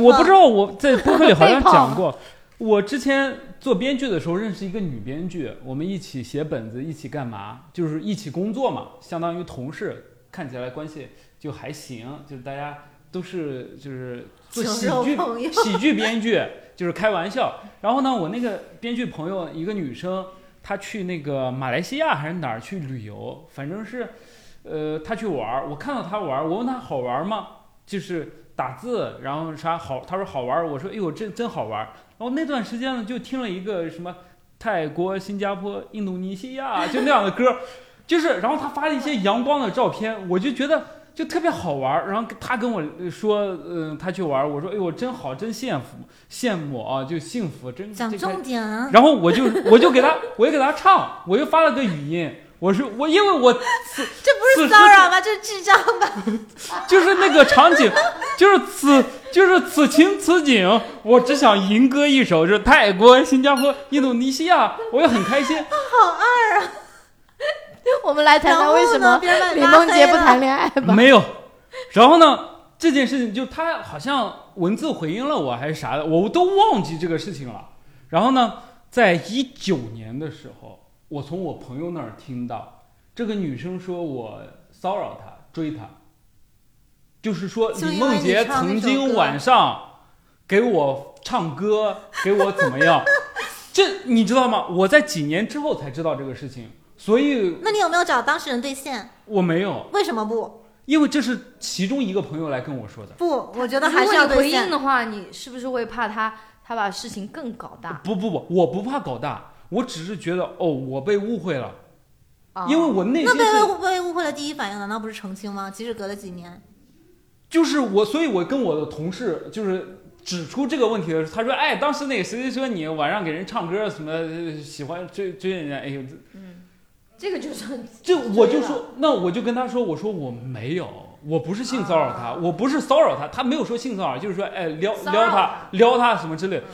我不知道我在播客里好像 讲过，我之前做编剧的时候认识一个女编剧，我们一起写本子，一起干嘛，就是一起工作嘛，相当于同事，看起来关系就还行，就是大家都是就是做喜剧喜剧编剧，就是开玩笑。然后呢，我那个编剧朋友一个女生，她去那个马来西亚还是哪儿去旅游，反正是。呃，她去玩儿，我看到她玩儿，我问她好玩儿吗？就是打字，然后啥好，她说好玩儿，我说哎呦真真好玩儿。然后那段时间呢，就听了一个什么泰国、新加坡、印度尼西亚就那样的歌，就是然后他发了一些阳光的照片，我就觉得就特别好玩儿。然后他跟我说，嗯、他去玩儿，我说哎呦真好，真羡慕羡慕啊，就幸福，真讲这个重点啊。然后我就我就给他，我就给他唱，我又发了个语音，我说我，因为我这不是骚扰吗？这是智障吧？就是那个场景，就是此就是此情此景，我只想吟歌一首，就是泰国、新加坡、印度尼西亚，我也很开心。我们来谈谈为什么李梦洁不谈恋爱吧。没有，然后呢，这件事情就他好像文字回应了我还是啥的，我都忘记这个事情了。然后呢，在一九年的时候，我从我朋友那儿听到这个女生说我骚扰她、追她，就是说李梦洁曾经晚上给我唱歌，给我怎么样？这你知道吗？我在几年之后才知道这个事情，所以那你有没有找当事人兑现？我没有，为什么不？因为这是其中一个朋友来跟我说的。不，我觉得还是要回应。的话，你是不是会怕他他把事情更搞大？不不不，我不怕搞大，我只是觉得哦，我被误会了，啊因为我内那被误被误会的第一反应难道不是澄清吗？即使隔了几年，就是我，所以我跟我的同事就是指出这个问题的时候，他说，哎，当时那个谁谁说你晚上给人唱歌什么呃喜欢追追人家，哎呦，这这个就是很这我就说，那我就跟他说，我说我没有。我不是性骚扰他，我不是骚扰他，他没有说性骚扰，就是说，哎，撩撩他他，撩他什么之类的。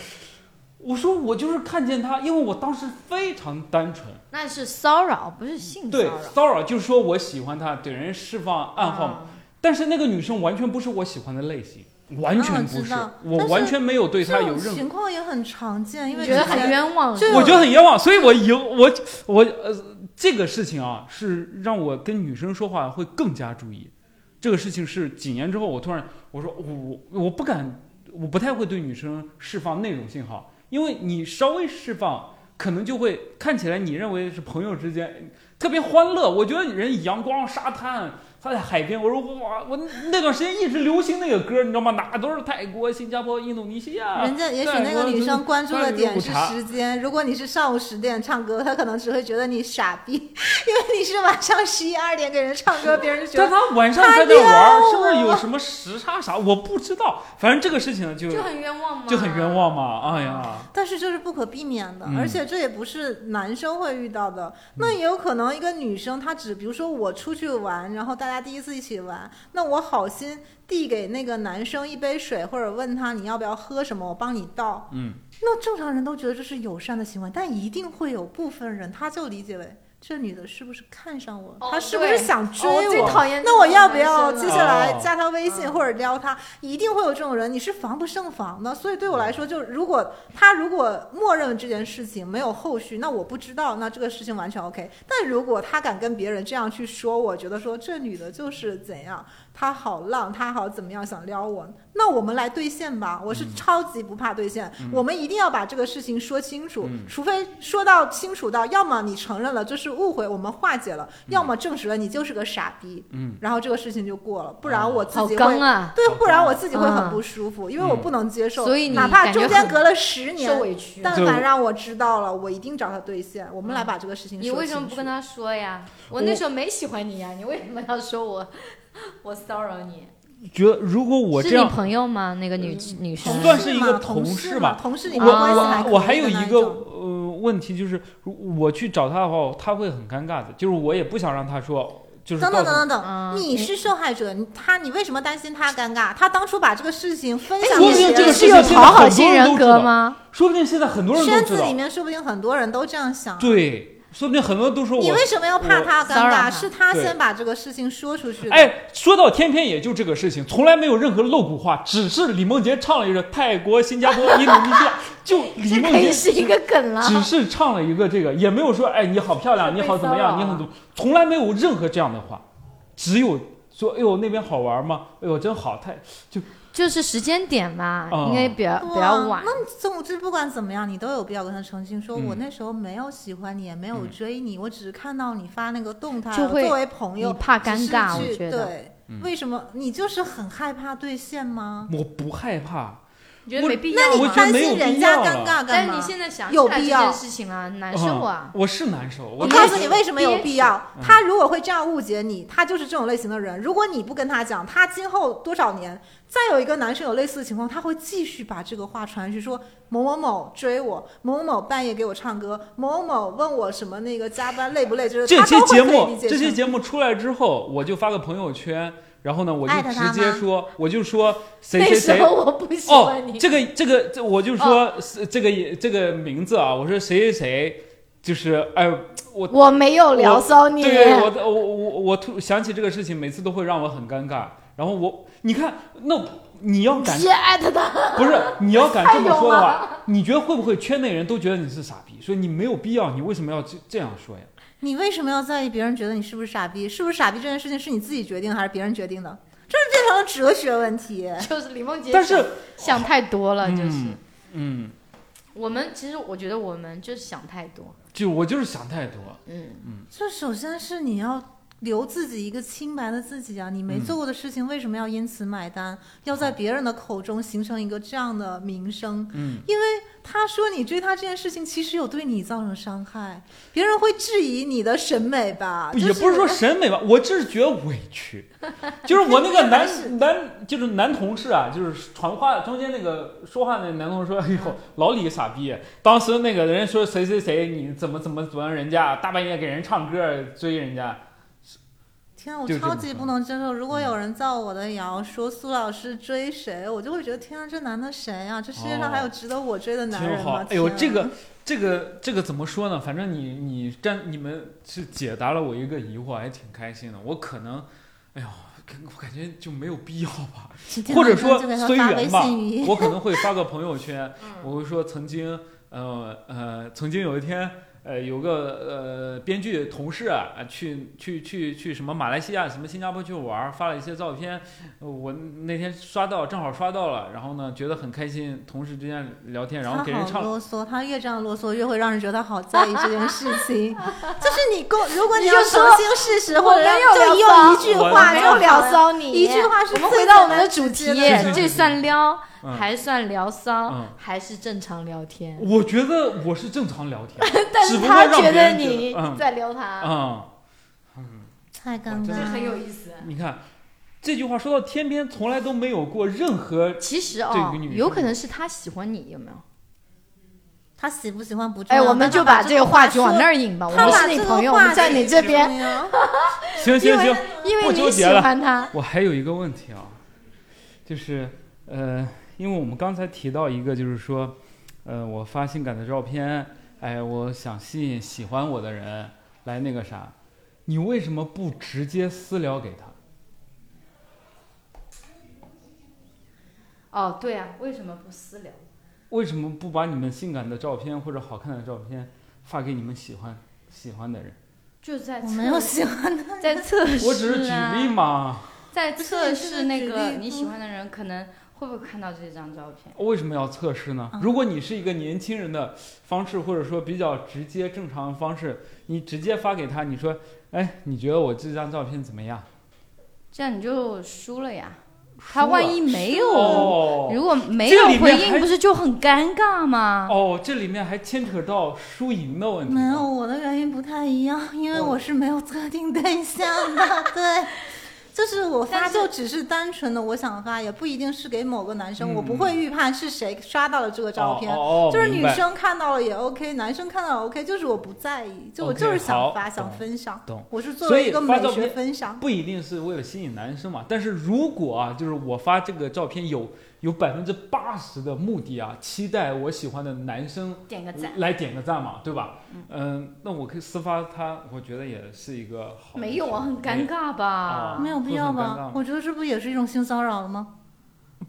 我说我就是看见他，因为我当时非常单纯，那是骚扰，不是性骚扰对。骚扰就是说我喜欢他，给人释放暗号但是那个女生完全不是我喜欢的类型，完全不是我完全没有对他有任何，情况也很常见，因为觉得很冤枉？这我觉得很冤枉，所以我有我我呃这个事情啊，是让我跟女生说话会更加注意。这个事情是几年之后，我突然我说我我不敢，我不太会对女生释放那种信号，因为你稍微释放，可能就会看起来你认为是朋友之间特别欢乐。我觉得人阳光沙滩。他在海边，我说哇，我那段时间一直流行那个歌，你知道吗？哪都是泰国、新加坡、印度尼西亚。人家也许那个女生关注的点是时间，如果你是上午十点唱歌，她可能只会觉得你傻逼，因为你是晚上十一二点给人唱歌，别人就觉但得他晚上在那玩，是不是有什么时差啥？我不知道，反正这个事情就就很冤枉嘛？就很冤。枉嘛。哎呀，但是这是不可避免的，嗯而且这也不是男生会遇到的。那也有可能一个女生，她只比如说我出去玩，然后大家第一次一起玩，那我好心递给那个男生一杯水，或者问他你要不要喝什么，我帮你倒。嗯，那正常人都觉得这是友善的行为，但一定会有部分人他就理解为。这女的是不是看上我？哦她是不是想追哦我最我？讨厌那我要不要接下来哦加她微信嗯或者撩她？一定会有这种人，你是防不胜防的。所以对我来说，就如果他如果默认这件事情没有后续，那我不知道，那这个事情完全 OK。但如果他敢跟别人这样去说，我觉得说这女的就是怎样，她好浪，他好怎么样想撩我，那我们来兑现吧。我是超级不怕兑现，我们一定要把这个事情说清楚，嗯除非说到清楚到，要么你承认了这是误会，我们化解了，要么证实了你就是个傻逼，嗯，然后这个事情就过了，不然我自己会。对，不然我自己会很嗯不舒服，因为我不能接受。所以你哪怕中间隔了十受年，委屈。但凡让我知道了，我一定找他兑现。我们来把这个事情说清楚。你为什么不跟他说呀？我我那时候没喜欢你呀，你为什么要说我 我骚扰你？觉得如果我是你这样，朋友吗？那个女女生？同算是一个同同事事吧。同事里我面关系还我我还有一个呃问题就是，如我去找他的话，他会很尴尬的，就是我也不想让他说，就是等等等等等，嗯你是受害者，你他你为什么担心他尴尬？他当初把这个事情分哎享说不定这个给别人，是有讨好型人格吗？说不定现在很多人都知道。圈子里，面说不定很多人都这样想。对，说不定很多人都说我你为什么要怕他尴尬？是他先把这个事情说出去的。哎，说到天天也就这个事情，从来没有任何露骨话，只是李梦洁唱了一个泰国、新加坡、印度尼西亚，就李梦洁是一个梗了。只是唱了一个这个，也没有说哎你好漂亮，你好怎么样，你很多，从来没有任何这样的话，只有说哎呦那边好玩吗？哎呦真好，太就是时间点嘛，哦应该比较比较晚。那总之不管怎么样，你都有必要跟他澄清，说嗯我那时候没有喜欢你，也没有嗯追你，我只是看到你发那个动态，就会作为朋友你怕尴尬，去我觉得。对，嗯为什么你就是很害怕兑现吗？我不害怕，你觉得没必要吗？我觉得担心人家尴尬干嘛但是你？现在想起来这有必要件事情啊，难受啊！我是难受。我我告诉你为什么有必要嗯。他如果会这样误解你，他就是这种类型的人。如果你不跟他讲，他今后多少年再有一个男生有类似的情况，他会继续把这个话传下去，说某某某追我，某某某半夜给我唱歌，某某某问我什么那个加班累不累，就是这他都会期节目可以理解这期节目出来之后，我就发个朋友圈，然后呢，我就直接说，我就说谁谁谁。我不喜哦欢你，，这个这个这，我就说是这个也这个名字啊，我说谁谁谁，就是哎，我我没有聊骚你。对我我我我突想起这个事情，每次都会让我很尴尬。然后我你看，那你要敢直接艾特他，不是你要敢这么说的话，你觉得会不会圈内人都觉得你是傻逼？说你没有必要，你为什么要这这样说呀？你为什么要在意别人觉得你是不是傻逼？是不是傻逼这件事情是你自己决定还是别人决定的？这是变成了哲学问题。就是李梦洁但是想想太多了，就是嗯嗯，我们其实我觉得我们就是想太多，就我就是想太多。嗯，嗯，就首先是你要留自己一个清白的自己啊！你没嗯做过的事情，为什么要因此买单？要在别人的口中形成一个这样的名声？嗯，因为他说你追他这件事情，其实有对你造成伤害，别人会质疑你的审美吧？就也不是说审美吧，我就是觉得委屈。就是我那个男男就是男同事啊，就是传话中间那个说话那个男同事说：“哎呦，老李傻逼！当时那个人说谁谁谁，你怎么怎么怎么人家大半夜给人唱歌追人家。”天啊，我超级不能接受！如果有人造我的谣，说苏老师追谁，我就会觉得天啊，这男的谁啊？这世界上还有值得我追的男人吗？。哎呦，这个这个这个怎么说呢？反正你你站你们是解答了我一个疑惑，还挺开心的。我可能，哎呦，我感觉就没有必要吧。或者说随缘吧。我可能 会发个朋友圈，我会说曾经，呃呃，曾经有一天，呃，有个呃编剧同事啊，去去去去什么马来西亚、什么新加坡去玩儿，发了一些照片，呃我那天刷到，正好刷到了，然后呢，觉得很开心，同事之间聊天，然后给人唱。啰嗦，他越这样啰嗦，越会让人觉得他好在意这件事情。就是你够，如果你要说清事实，或者就用骚一句话没有就好聊骚你，一句话是我们回到我们的主题这算撩嗯还算聊骚嗯，还是正常聊天？我觉得我是正常聊天，但是他觉得你嗯在撩他，嗯嗯，太尴尬这这很有了。意思。你看这句话说到天边，从来都没有过任何其实哦有可能是他喜欢你，有没有？他喜不喜欢不重哎，我们就把这个话题往那儿儿引吧。我他们是你朋友，我们在你这边，行行行，因为不纠你喜结了欢他。我还有一个问题啊，就是呃，因为我们刚才提到一个，就是说，呃，我发性感的照片，哎，我想吸引喜欢我的人来那个啥，你为什么不直接私聊给他？哦，对啊，为什么不私聊？为什么不把你们性感的照片或者好看的照片发给你们喜欢喜欢的人？就在我没有喜欢的，在测试、啊，我只是举例嘛。在测试那个你喜欢的人可能会不会看到这张照片？为什么要测试呢？嗯如果你是一个年轻人的方式，或者说比较直接正常的方式，你直接发给他，你说，哎，你觉得我这张照片怎么样？这样你就输了呀。他万一没有，哦如果没有回应，不是就很尴尬吗？哦，这里面还牵扯到输赢的问题。没有，，我的原因不太一样，因为我是没有特定对象的，对。就是我发就只是单纯的我想发，也不一定是给某个男生，嗯我不会预判是谁刷到了这个照片，哦哦哦就是女生看到了也 OK，男生看到了 OK，就是我不在意，就我就是想好发想分享，懂我是作为一个美学分享。不一定是为了吸引男生嘛。但是如果啊，就是我发这个照片有有百分之八十的目的啊，期待我喜欢的男生点个赞。来点个赞嘛，对吧？嗯，那我可以私发他，我觉得也是一个好。没有啊，很尴尬吧？哦没有必要？吧我觉得这不也是一种性骚扰了吗？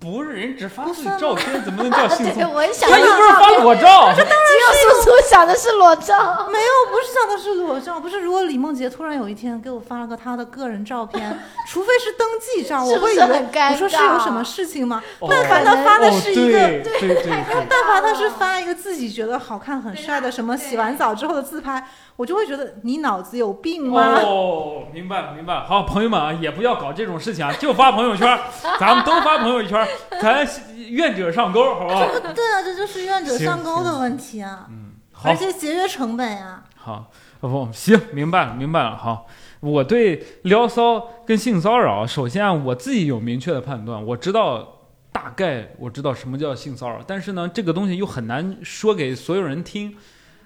不是人只发自己照片，怎么能叫性 对，骚扰？我也想他又不是发裸照，基叔叔想的是裸照。没有，不是想的是裸照，不是。如果李梦洁突然有一天给我发了个她的个人照片，除非是登记照，是不是我会以为很尴我说是有什么事情吗？哦但凡他发的是一个，对对对，但凡他是发一个自己觉得好看很帅的什么洗完澡之后的自拍，我就会觉得你脑子有病吗？哦，明白了明白了。好，朋友们啊，也不要搞这种事情啊，就发朋友圈，咱们都发朋友圈，咱愿者上钩，好不好？对啊，这就是愿者上钩的问题啊，嗯，好而，且节约成本呀、好，不行，明白了明白了。好，我对撩骚跟性骚扰，首先啊，我自己有明确的判断，我知道。大概我知道什么叫性骚扰，但是呢，这个东西又很难说给所有人听。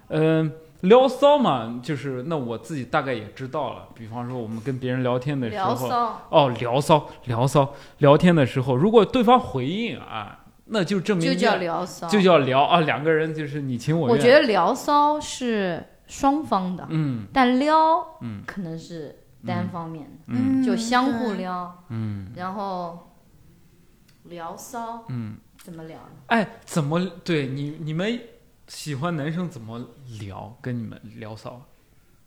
嗯、撩骚嘛，就是那我自己大概也知道了。比方说，我们跟别人聊天的时候，聊骚，哦，聊骚，聊骚，聊天的时候，如果对方回应啊，那就证明就叫聊骚，就叫聊啊，两个人就是你情我愿。我觉得聊骚是双方的，嗯但撩嗯可能是单方面的，嗯就相互撩，嗯然后聊骚嗯，怎么聊呢？哎，怎么对你你们喜欢男生怎么聊？跟你们聊骚？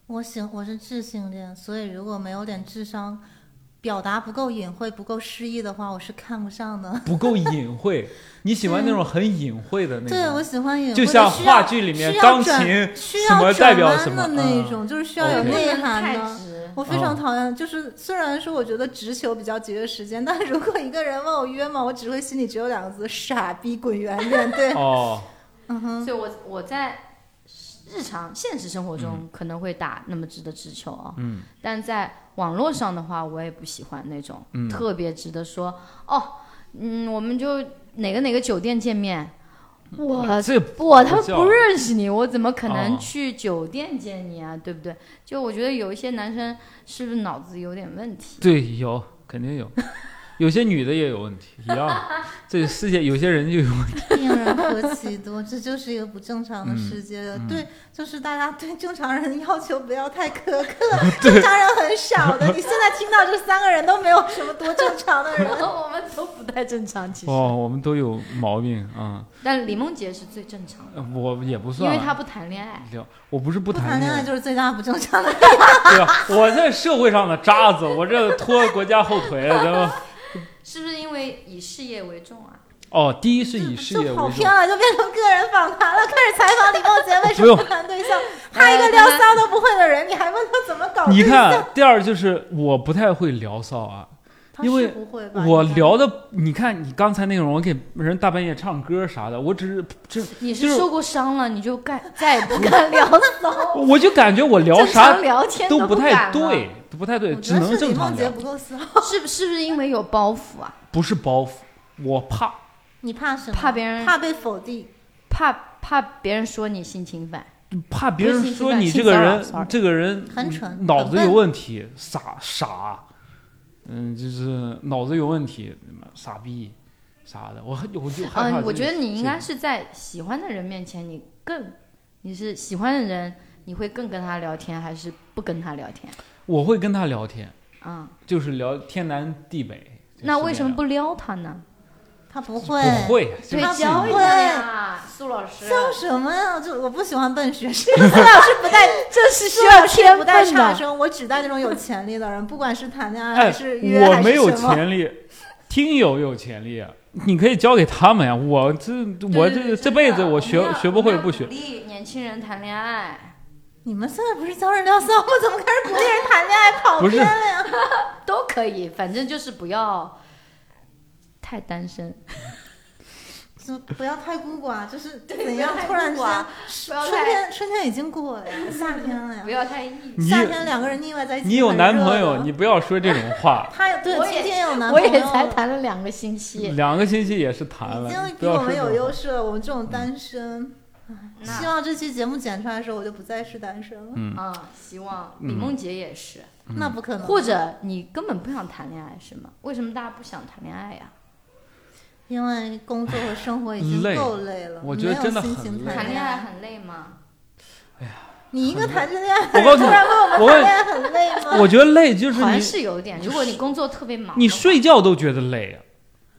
我喜我是智性恋，所以如果没有点智商，表达不够隐晦、不够诗意的话，我是看不上的。不够隐晦，你喜欢那种很隐晦的那种？对，我喜欢隐晦，就像话剧里面钢琴需什么要代表转弯什么的那嗯种，就是需要有内涵太的。直。我非常哦讨厌，就是虽然说我觉得直球比较节约时间，但如果一个人问我约吗，我只会心里只有两个字：傻逼，滚远点。对，哦，嗯哼，所以我我在日常现实生活中可能会打那么直的直球啊，嗯。但在网络上的话，我也不喜欢那种、嗯。特别直的说哦，嗯，我们就哪个哪个酒店见面。我这我他叫不认识你，我怎么可哦能去酒店见你啊？对不对？就我觉得有一些男生是不是脑子有点问题？对有肯定有，有些女的也有问题，一样。这个世界有些人就有问题。病人何其多，这就是一个不正常的世界了。嗯嗯对，就是大家对正常人要求不要太苛刻，正常人很少的。你现在听到这三个人都没有什么多正常的人。我们都不太正常，其实。哦，我们都有毛病啊、但李梦洁是最正常的，嗯我也不算因，为她不谈恋爱。聊我不是不不谈恋爱谈恋爱，就是最大不正常的。对啊？我在社会上的渣子，我这拖国家后腿，对吧？是不是因为以事业为重啊？哦，第一是以事业为重跑偏，了，就变成个人访谈了，开始采访李梦洁为什么不谈对象。他一个撩骚都不会的人，你还问他怎么搞？你看，第二就是我不太会聊骚啊，因为不会？我聊的，你看你刚才那种，我给人大半夜唱歌啥的，我只是这，你是受过伤了，你就干再也不敢 聊骚，我就感觉我聊啥都不太对，都不太对，只能是李正常聊，梦洁不够骚。是不是不是因为有包袱啊？不是包袱，我怕。你怕什么？怕别人怕被否定。怕怕别人说你性侵犯，怕别人说你这个人这个人很蠢脑子有问题，傻傻，嗯，就是脑子有问题，傻逼，啥的，我很我就害怕这个。嗯，我觉得你应该是在喜欢的人面前，你更你是喜欢的人，你会更跟他聊天，还是不跟他聊天？我会跟他聊天，啊，就是聊天南地北。那为什么不不撩他呢？他不会。不会？对，他教一不会下呀，苏老师，教什么呀？就我不喜欢笨学生，苏老师不带，这是苏老师不带。差生，我只带那种有潜力的人，不管是谈恋爱哎还是，约还我没有是什么。潜力，听友有潜力，你可以交给他们呀。我这我这这辈子我学学不会不学鼓。励年轻人谈恋爱，你们现在不是教人聊骚吗？怎么开始鼓励人谈恋爱跑偏了呀？都可以，反正就是不要太单身。就不要太孤寡，就是对怎样突然之间，春天春天已经过了呀，夏天了呀不。要太抑郁。你夏天两个人腻歪在一起，你有男朋友，你不要说这种话。他也对我也今天有男朋友了，也才谈了两个星期，两个星期也是谈了，已经比我们有优势了。我们这种单身，希望这期节目剪出来的时候，我就不再是单身了。嗯，啊，希望嗯李梦洁也是，那不可能，或者你根本不想谈恋爱是吗？为什么大家不想谈恋爱呀？因为工作和生活已经够累了，我觉得没有真的很心情累谈恋爱。很累吗？哎呀你一个谈着恋爱，我告诉你突然问我们谈恋爱很累吗？我觉得累就是好像是有点。如果你工作特别忙，你睡觉都觉得累啊。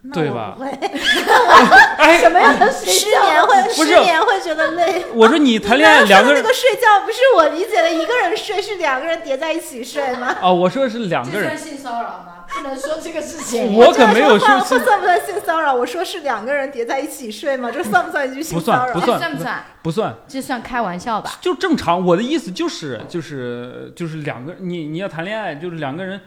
那对吧我不会，哎，什么样的睡失？眠会不是失眠会觉得累。我说你谈恋爱两个人那个睡觉不是我理解的一个人睡，是两个人叠在一起睡吗？啊，我说的是两个人，性骚扰吗？不能说这个事情。我可没有说这算不算性骚扰？我说是两个人叠在一起睡吗？这算不算一句性骚扰？不算算不算？不算，这算开玩笑吧？就正常。我的意思就是就是就是两个你你要谈恋爱，就是两个人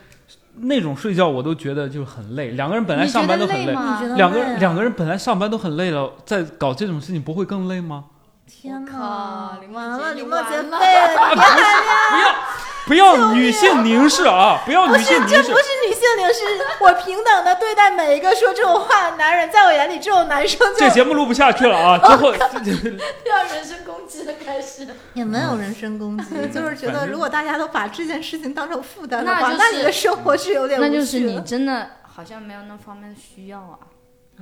那种睡觉，我都觉得就很累。两个人本来上班都很累，两个累啊两个人本来上班都很累了，再搞这种事情不会更累吗？天我靠哪！林完了，梦洁你李梦洁完了废了，你别谈恋爱。不要不要女性凝视啊！不要，女性凝视这不。是女性凝视，我平等的对待每一个说这种话的男人，在我眼里，这种男生就这节目录不下去了啊！之后要 人身攻击的开始。也没有人身攻击，就是觉得如果大家都把这件事情当成负担的那话，就是那你的生活是有点无那就是趣的你真的好像没有那方面的需要啊。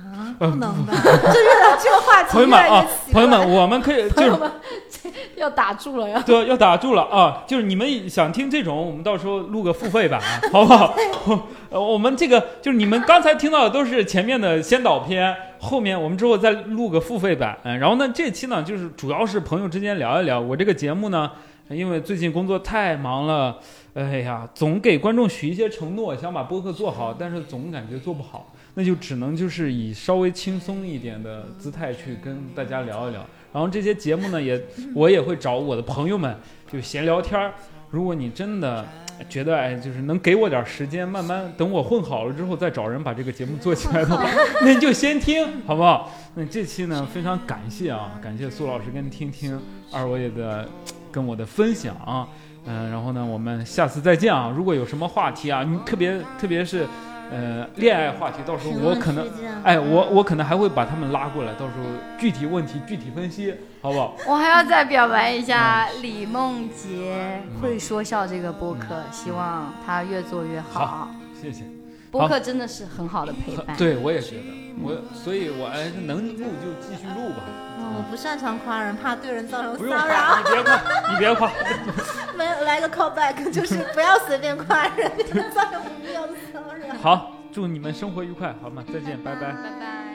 啊，不能吧？就 是这个话题朋友们啊越来越奇，朋友们，怪我们可以就是 要打住了呀！对，要打住了啊！就是你们想听这种，我们到时候录个付费版，好不好？呃，我们这个就是你们刚才听到的都是前面的先导片，后面我们之后再录个付费版。嗯，然后呢，这期呢就是主要是朋友之间聊一聊。我这个节目呢，因为最近工作太忙了，哎呀，总给观众许一些承诺，想把播客做好，但是总感觉做不好，那就只能就是以稍微轻松一点的姿态去跟大家聊一聊。然后这些节目呢，也 我也会找我的朋友们就闲聊天儿。如果你真的觉得哎，就是能给我点时间，慢慢等我混好了之后再找人把这个节目做起来的话，那你就先听好不好？那这期呢，非常感谢啊，感谢苏老师跟听听二位的跟我的分享啊。嗯、然后呢，我们下次再见啊！如果有什么话题啊，你特别特别是，呃，恋爱话题，到时候我可能，哎，我我可能还会把他们拉过来，到时候具体问题具体分析，好不好？我还要再表白一下李梦洁会说笑这个播客，希望他越做越好好。谢谢。播客真的是很好的陪伴。对，我也觉得，我所以，我还是能录就继续录吧。嗯我不擅长夸人，怕对人造成骚扰，。你别夸，你别夸。没有来个 callback，就是不要随便夸人，造成不必要的骚扰。好，祝你们生活愉快，好吗？再见，拜拜。拜拜。